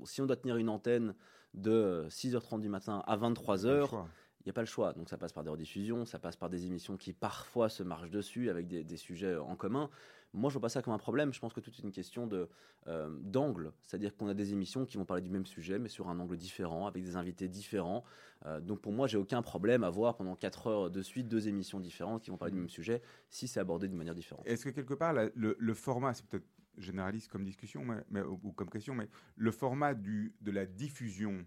si on doit tenir une antenne de 6h30 du matin à 23h, Choix. il n'y a pas le choix. Donc ça passe par des rediffusions, ça passe par des émissions qui parfois se marchent dessus avec des, des sujets en commun. Moi, je vois pas ça comme un problème. Je pense que tout est une question de euh, d'angle. C'est-à-dire qu'on a des émissions qui vont parler du même sujet, mais sur un angle différent, avec des invités différents. Euh, donc pour moi, j'ai aucun problème à voir pendant 4 heures de suite deux émissions différentes qui vont parler du même sujet, si c'est abordé d'une manière différente. Est-ce que quelque part, le, le format, c'est peut-être généraliste comme discussion mais, mais- ou, comme question, mais le format du, de la diffusion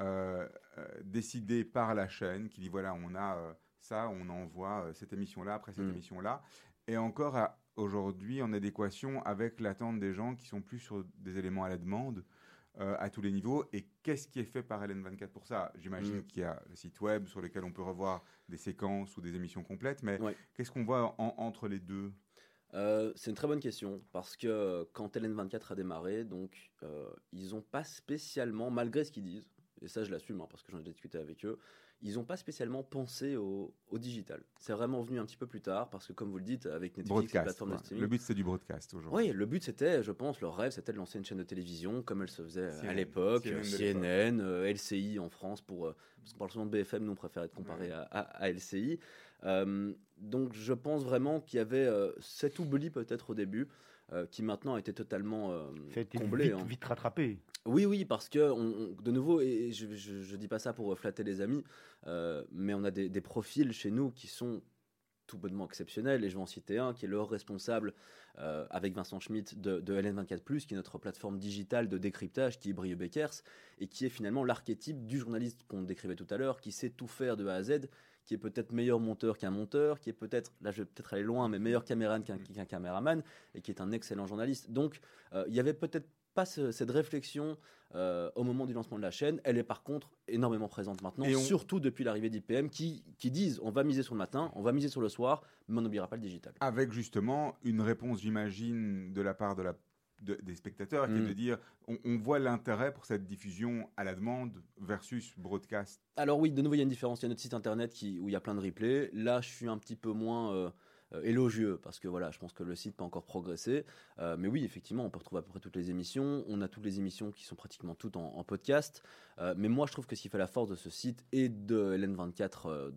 euh, euh, décidé par la chaîne, qui dit voilà, on a euh, ça, on envoie cette émission-là après cette Mm. émission-là, est encore à- aujourd'hui en adéquation avec l'attente des gens qui sont plus sur des éléments à la demande euh, à tous les niveaux. Et qu'est-ce qui est fait par LN24 pour ça? J'imagine Mm. qu'il y a le site web sur lequel on peut revoir des séquences ou des émissions complètes, mais Ouais. qu'est-ce qu'on voit en- entre les deux? Euh, c'est une très bonne question parce que euh, quand LN24 a démarré, donc euh, ils n'ont pas spécialement, malgré ce qu'ils disent, et ça je l'assume hein, parce que j'en ai discuté avec eux, ils n'ont pas spécialement pensé au, au digital. C'est vraiment venu un petit peu plus tard parce que comme vous le dites, avec Netflix, les plateformes de streaming, Le but, c'est du broadcast aujourd'hui. oui, le but c'était, je pense, leur rêve c'était de lancer une chaîne de télévision comme elle se faisait à l'époque, CNN CNN, euh, LCI en France, pour, euh, parce qu'on parle souvent de BFM, nous on préfère être comparé Ouais. à, à- à LCI. Euh, donc je pense vraiment qu'il y avait euh, cet oubli peut-être au début, euh, qui maintenant a été totalement euh, Ça a été comblé. vite, hein. vite rattrapé. Oui, oui, parce que on- on- de nouveau, et je, je dis pas ça pour flatter les amis, euh, mais on a des, des profils chez nous qui sont tout bonnement exceptionnels, et je vais en citer un qui est le responsable euh, avec Vincent Schmitt de, de LN24+, qui est notre plateforme digitale de décryptage, qui est Brieux Beckers, et qui est finalement l'archétype du journaliste qu'on décrivait tout à l'heure, qui sait tout faire de A à Z, qui est peut-être meilleur monteur qu'un monteur, qui est peut-être, là je vais peut-être aller loin, mais meilleur caméraman qu'un qu'un caméraman, et qui est un excellent journaliste. Donc, euh, il y avait peut-être pas ce- cette réflexion euh, au moment du lancement de la chaîne. Elle est par contre énormément présente maintenant, Et on- surtout depuis l'arrivée d'IPM, qui, qui disent on va miser sur le matin, on va miser sur le soir, mais on n'oubliera pas le digital. Avec justement une réponse, j'imagine, de la part de la, de- des spectateurs, qui est Mm. de dire on, on voit l'intérêt pour cette diffusion à la demande versus broadcast. Alors oui, de nouveau, il y a une différence. Il y a notre site internet qui, où il y a plein de replays. Là, je suis un petit peu moins euh, euh, élogieux parce que voilà, je pense que le site peut encore progresser. Euh, mais oui, effectivement, on peut retrouver à peu près toutes les émissions. On a toutes les émissions qui sont pratiquement toutes en, en podcast. Euh, mais moi, je trouve que ce qui fait la force de ce site et de LN24 euh,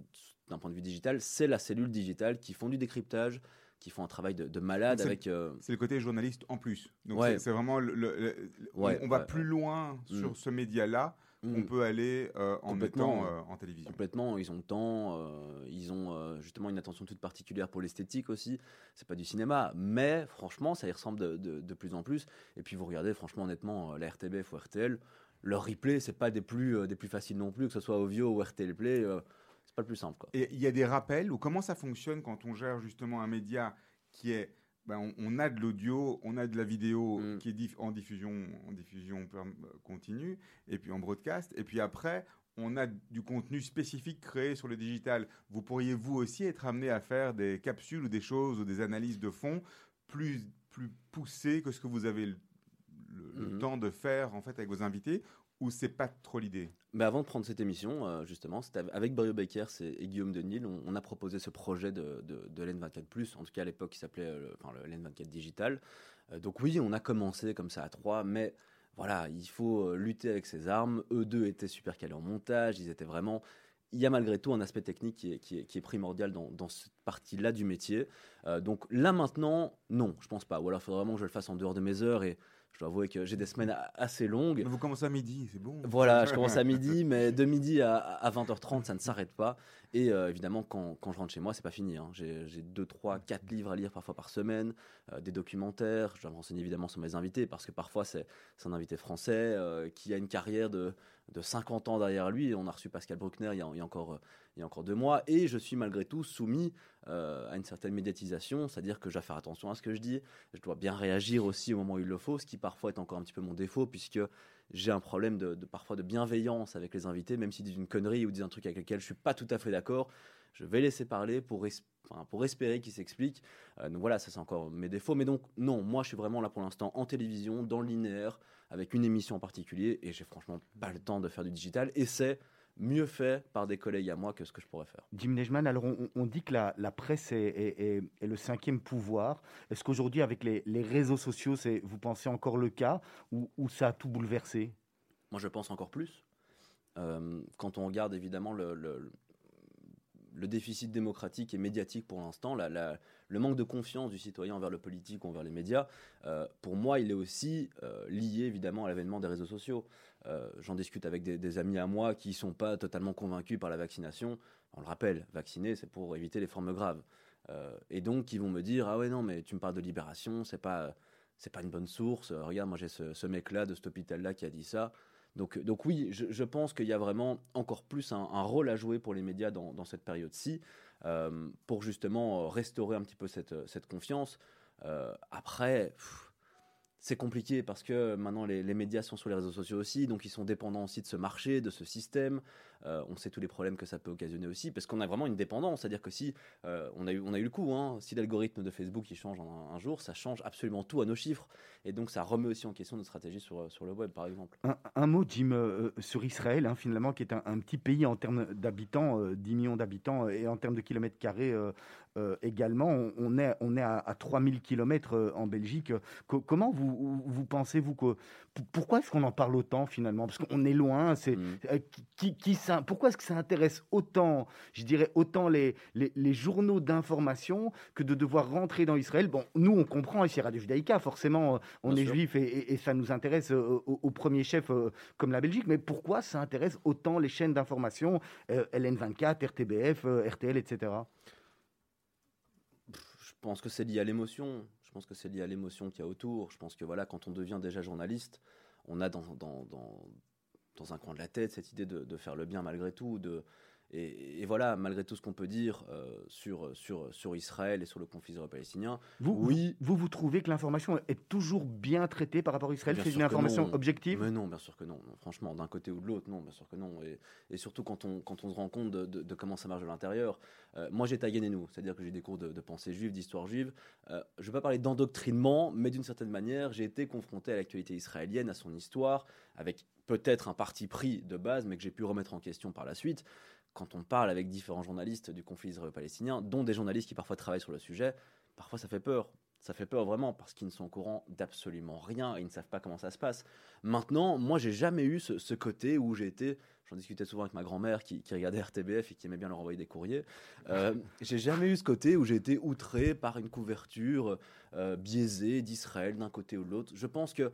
d'un point de vue digital, c'est la cellule digitale qui font du décryptage, qui font un travail de, de malade avec. euh, C'est le côté journaliste en plus. Donc Ouais. c'est- vraiment le, le- le- on- Ouais, on, va ouais, plus loin sur Mm. ce média-là. On mm, peut aller euh, en étant euh, en télévision. Complètement, ils ont le temps, euh, ils ont justement une attention toute particulière pour l'esthétique aussi. C'est pas du cinéma, mais franchement, ça y ressemble de, de- de plus en plus. Et puis vous regardez, franchement, honnêtement, la RTBF ou RTL, leur replay, c'est pas des plus, des plus faciles non plus, que ce soit Ovio ou RTL Play, c'est pas le plus simple. Quoi. Et il y a des rappels ou comment ça fonctionne quand on gère justement un média qui est ben, on, on a de l'audio, on a de la vidéo Mm. qui est diff- en diffusion, en diffusion per- continue, et puis en broadcast, et puis après, on a du contenu spécifique créé sur le digital. Vous pourriez vous aussi être amené à faire des capsules ou des choses ou des analyses de fond plus plus poussées que ce que vous avez le, le- le Mhm. temps de faire en fait avec vos invités, ou c'est pas trop l'idée Mais avant de prendre cette émission, euh, justement, avec Brio Becker et Guillaume Denil, on, a proposé ce projet de, de, de LN24+, en tout cas à l'époque qui s'appelait euh, le, le LN24 Digital. Euh, donc oui, on a commencé comme ça à trois, mais voilà, il faut euh, lutter avec ses armes. Eux deux étaient super calés en montage, ils étaient vraiment... Il y a malgré tout un aspect technique qui est, qui est, qui est primordial dans, dans cette partie-là du métier. Donc là maintenant, non, je pense pas. Ou alors il faudrait vraiment que je le fasse en dehors de mes heures et je dois avouer que j'ai des semaines assez longues. Mais Vous commencez à midi, c'est bon. Voilà, je commence à midi, mais de midi à, à 20h30, ça ne s'arrête pas. Et euh, évidemment, quand, quand je rentre chez moi, c'est pas fini. hein. J'ai j'ai deux, trois, quatre livres à lire parfois par semaine, euh, des documentaires. Je dois me renseigner évidemment sur mes invités parce que parfois c'est c'est un invité français euh, qui a une carrière de, de 50 ans derrière lui. On a reçu Pascal Bruckner il y a, a encore, euh, il y a encore deux mois. Et je suis malgré tout soumis euh, à une certaine médiatisation, c'est-à-dire que je dois faire attention à ce que je dis. Je dois bien réagir aussi au moment où il le faut, ce qui parfois est encore un petit peu mon défaut puisque j'ai un problème de, parfois de bienveillance avec les invités, même s'ils disent une connerie ou disent un truc avec lequel je suis pas tout à fait d'accord. Je vais laisser parler pour, pour espérer qu'ils s'expliquent. Euh, donc voilà, ça c'est encore mes défauts. Mais donc non, moi je suis vraiment là pour l'instant en télévision, dans le linéaire, avec une émission en particulier, et j'ai franchement pas le temps de faire du digital. Et c'est mieux fait par des collègues à moi que ce que je pourrais faire. Jim Nejman, alors on, on dit que la, la presse est, est- est- est le cinquième pouvoir. Est-ce qu'aujourd'hui, avec les, les réseaux sociaux, c'est, vous pensez encore le cas ou, ou ça a tout bouleversé? Moi, je pense encore plus. Euh, quand on regarde évidemment le, le- le déficit démocratique et médiatique pour l'instant, la- la- le manque de confiance du citoyen envers le politique ou envers les médias, euh, pour moi, il est aussi euh, lié évidemment à l'avènement des réseaux sociaux. Euh, J'en discute avec des, amis à moi qui ne sont pas totalement convaincus par la vaccination. On le rappelle, vacciner, c'est pour éviter les formes graves. Et donc, ils vont me dire Ah ouais, non, mais tu me parles de libération, c'est pas, pas une bonne source. Regarde, moi j'ai ce, mec-là de cet hôpital-là qui a dit ça. Donc, donc oui, je, pense qu'il y a vraiment encore plus un, rôle à jouer pour les médias dans, cette période-ci, pour justement euh, restaurer un petit peu cette, cette confiance. Euh, après, c'est compliqué parce que maintenant les, médias sont sur les réseaux sociaux aussi, donc ils sont dépendants aussi de ce marché, de ce système. Euh, on sait tous les problèmes que ça peut occasionner aussi, parce qu'on a vraiment une dépendance. C'est-à-dire que si euh, on, a eu, on a eu le coup, hein, si l'algorithme de Facebook il change un, jour, ça change absolument tout à nos chiffres. Et donc ça remet aussi en question notre stratégie sur, sur le web, par exemple. un, mot, Jim, euh, sur Israël, hein, finalement, qui est un, un petit pays en termes d'habitants, euh, 10 millions d'habitants, et en termes de kilomètres carrés également. On, on est, on est à, à 3000 kilomètres euh, en Belgique. Co- comment vous, vous pensez, vous, que. Pourquoi est-ce qu'on en parle autant, finalement? Parce qu'on est loin. C'est, Mm. euh, qui, qui ça- pourquoi est-ce que ça intéresse autant, je dirais, autant les, les, les journaux d'information que de devoir rentrer dans Israël? Bon, nous, on comprend ici à Radio Judaïka, forcément, euh, on Bien est sûr. juif et, et- et ça nous intéresse euh, au, au premier chef euh, comme la Belgique, mais pourquoi ça intéresse autant les chaînes d'information, euh, LN24, RTBF, euh, RTL, etc. Je pense que c'est lié à l'émotion. Je pense que c'est lié à l'émotion qu'il y a autour. Je pense que voilà, quand on devient déjà journaliste, on a dans, dans, un coin de la tête cette idée de, de faire le bien malgré tout. Et, et voilà, malgré tout ce qu'on peut dire euh, sur, sur, sur Israël et sur le conflit israélo-palestinien, Vous, Oui. vous, vous trouvez que l'information est toujours bien traitée par rapport à Israël? C'est une information objective? Mais non, bien sûr que non. Non, Franchement, d'un côté ou de l'autre, non, bien sûr que non. Et, et surtout quand on, quand on se rend compte de, de- de comment ça marche de l'intérieur. Euh, moi, j'étais à Guénénou, c'est-à-dire que j'ai des cours de, de pensée juive, d'histoire juive. Euh, je ne vais pas parler d'endoctrinement, mais d'une certaine manière, j'ai été confronté à l'actualité israélienne, à son histoire, avec peut-être un parti pris de base, mais que j'ai pu remettre en question par la suite. Quand on parle avec différents journalistes du conflit israélo-palestinien, dont des journalistes qui parfois travaillent sur le sujet, parfois ça fait peur. Ça fait peur vraiment parce qu'ils ne sont au courant d'absolument rien et ils ne savent pas comment ça se passe. Maintenant, moi, j'ai jamais eu ce, ce côté où j'ai été. J'en discutais souvent avec ma grand-mère qui, qui regardait RTBF et qui aimait bien leur envoyer des courriers. Euh, j'ai jamais eu ce côté où j'ai été outré par une couverture euh, biaisée d'Israël d'un côté ou de l'autre. Je pense que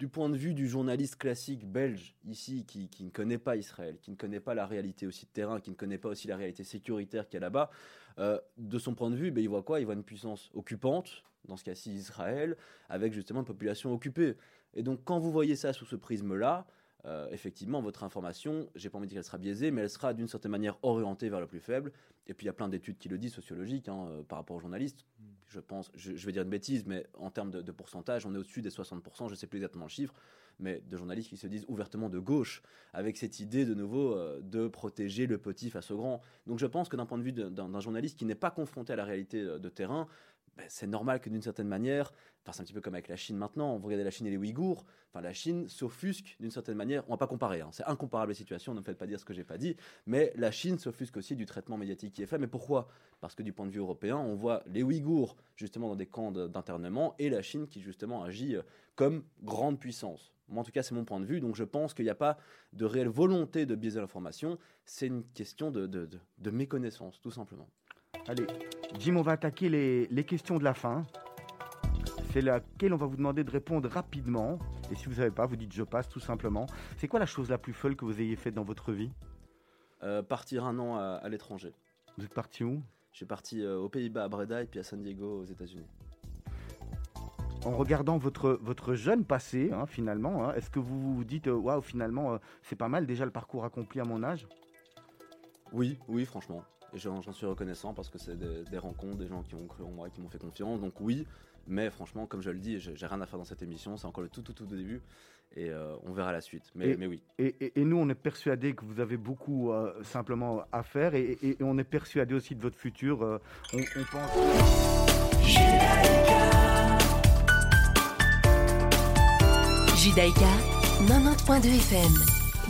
du point de vue du journaliste classique belge ici qui, ne connaît pas Israël, qui ne connaît pas la réalité aussi de terrain, qui ne connaît pas aussi la réalité sécuritaire qu'il y a là-bas, euh, de son point de vue, ben, il voit quoi? Il voit une puissance occupante, dans ce cas-ci Israël, avec justement une population occupée. Et donc quand vous voyez ça sous ce prisme-là, euh, effectivement, votre information, j'ai pas envie de dire qu'elle sera biaisée, mais elle sera d'une certaine manière orientée vers le plus faible. Et puis il y a plein d'études qui le disent, sociologiques, hein, euh, par rapport aux journalistes. Je pense, je, vais dire une bêtise, mais en termes de, pourcentage, on est au-dessus des 60%, je ne sais plus exactement le chiffre, mais de journalistes qui se disent ouvertement de gauche, avec cette idée de nouveau euh, de protéger le petit face au grand. Donc je pense que d'un point de vue d'un journaliste qui n'est pas confronté à la réalité euh, de terrain, ben, c'est normal que d'une certaine manière, enfin c'est un petit peu comme avec la Chine maintenant, vous regardez la Chine et les Ouïghours, enfin la Chine s'offusque d'une certaine manière, on va pas comparer, hein, c'est incomparable les situations, ne me faites pas dire ce que j'ai pas dit, mais la Chine s'offusque aussi du traitement médiatique qui est fait, mais pourquoi? Parce que du point de vue européen, on voit les Ouïghours justement dans des camps d'internement et la Chine qui justement agit euh, comme grande puissance. Moi, en tout cas, c'est mon point de vue. Donc, je pense qu'il n'y a pas de réelle volonté de biaiser l'information. C'est une question de- de- de méconnaissance, tout simplement. Allez, Jim, on va attaquer les, les questions de la fin. C'est laquelle on va vous demander de répondre rapidement. Et si vous ne savez pas, vous dites je passe tout simplement. C'est quoi la chose la plus folle que vous ayez faite dans votre vie? Euh, partir un an à, à l'étranger. Vous êtes parti où? Je suis parti euh, aux Pays-Bas, à Breda, et puis à San Diego, aux États-Unis. En regardant votre, votre jeune passé, hein, finalement, hein, est-ce que vous vous dites, euh, waouh, finalement, euh, c'est pas mal déjà le parcours accompli à mon âge? Oui, oui, franchement. Et j'en suis reconnaissant parce que c'est des, des rencontres, des gens qui ont cru en moi, qui m'ont fait confiance. Donc oui, mais franchement, comme je le dis, j'ai rien à faire dans cette émission. C'est encore le tout, tout, tout début. Et euh, on verra la suite. Mais, Et- mais oui. et, et- et nous, on est persuadés que vous avez beaucoup euh, simplement à faire et, et- et on est persuadé aussi de votre futur. euh, on, on pense. Judaïka 90.2 FM.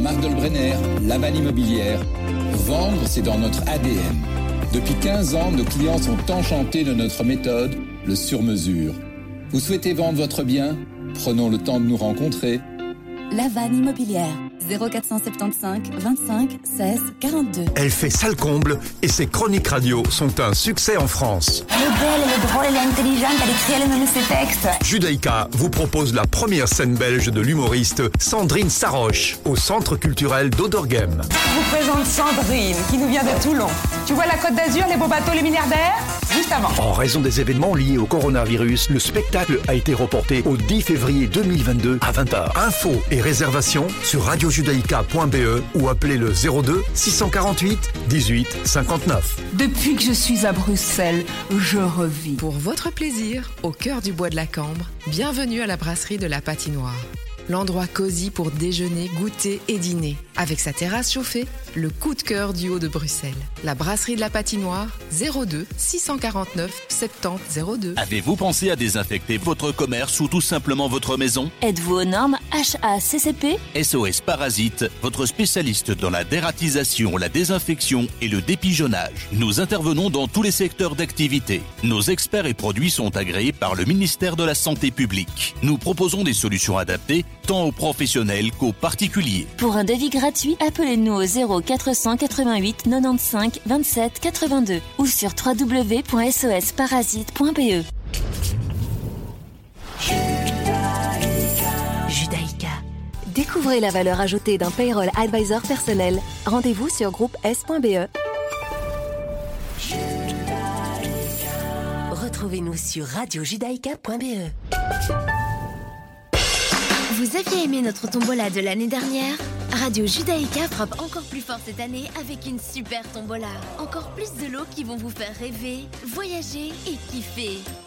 Marc Dolbrenner, Laval Immobilière. Vendre, c'est dans notre ADN. Depuis 15 ans, nos clients sont enchantés de notre méthode, le sur-mesure. Vous souhaitez vendre votre bien? Prenons le temps de nous rencontrer. La vanne immobilière. 0475 25 16 42. Elle fait salle comble et ses chroniques radio sont un succès en France. Elle est belle, elle est drôle, elle est intelligente, elle écrit elle-même ses textes. Judaïka vous propose la première scène belge de l'humoriste Sandrine Saroche au Centre culturel d'Oderghem. Je vous présente Sandrine, qui nous vient de Toulon. Tu vois la côte d'Azur, les beaux bateaux, les milliardaires? Juste avant. En raison des événements liés au coronavirus, le spectacle a été reporté au 10 février 2022 à 20h. Infos et réservations sur radiojudaïka.be ou appelez le 02 648 18 59. Depuis que je suis à Bruxelles, je revis. Pour votre plaisir, au cœur du bois de la Cambre, bienvenue à la brasserie de la Patinoire. L'endroit cosy pour déjeuner, goûter et dîner. Avec sa terrasse chauffée, le coup de cœur du haut de Bruxelles. La brasserie de la Patinoire, 02 649 70 02. Avez-vous pensé à désinfecter votre commerce ou tout simplement votre maison? Êtes-vous aux normes HACCP SOS Parasite, votre spécialiste dans la dératisation, la désinfection et le dépigeonnage. Nous intervenons dans tous les secteurs d'activité. Nos experts et produits sont agréés par le ministère de la Santé publique. Nous proposons des solutions adaptées tant aux professionnels qu'aux particuliers. Pour un devis gratuit, appelez-nous au 0488 95 27 82 ou sur www.sosparasite.be. Judaïka. Découvrez la valeur ajoutée d'un payroll advisor personnel. Rendez-vous sur groupe S.be. Retrouvez-nous sur radiojudaïka.be. Vous aviez aimé notre tombola de l'année dernière? Radio Judaïka frappe encore plus fort cette année avec une super tombola. Encore plus de lots qui vont vous faire rêver, voyager et kiffer.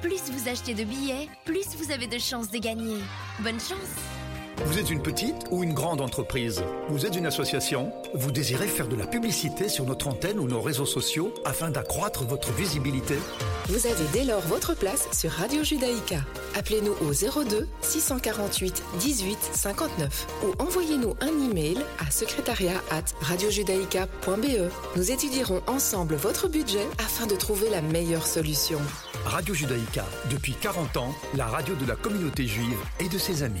Plus vous achetez de billets, plus vous avez de chances de gagner. Bonne chance Vous êtes une petite ou une grande entreprise Vous êtes une association Vous désirez faire de la publicité sur notre antenne ou nos réseaux sociaux afin d'accroître votre visibilité Vous avez dès lors votre place sur Radio Judaïka. Appelez-nous au 02 648 18 59 ou envoyez-nous un email à secrétariat at radiojudaïka.be. Nous étudierons ensemble votre budget afin de trouver la meilleure solution. Radio Judaïka, depuis 40 ans, la radio de la communauté juive et de ses amis.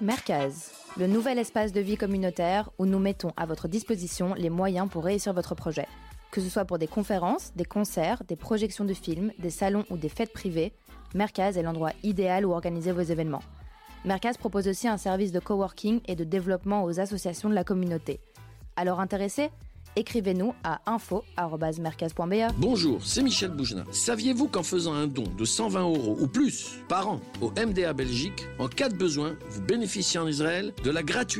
Merkaz, le nouvel espace de vie communautaire où nous mettons à votre disposition les moyens pour réussir votre projet. Que ce soit pour des conférences, des concerts, des projections de films, des salons ou des fêtes privées, Merkaz est l'endroit idéal où organiser vos événements. Merkaz propose aussi un service de coworking et de développement aux associations de la communauté. Alors intéressé Écrivez-nous à info.merkaz.be. Bonjour, c'est Michel Boujna. Saviez-vous qu'en faisant un don de 120 euros ou plus par an au MDA Belgique, en cas de besoin, vous bénéficiez en Israël de la gratuité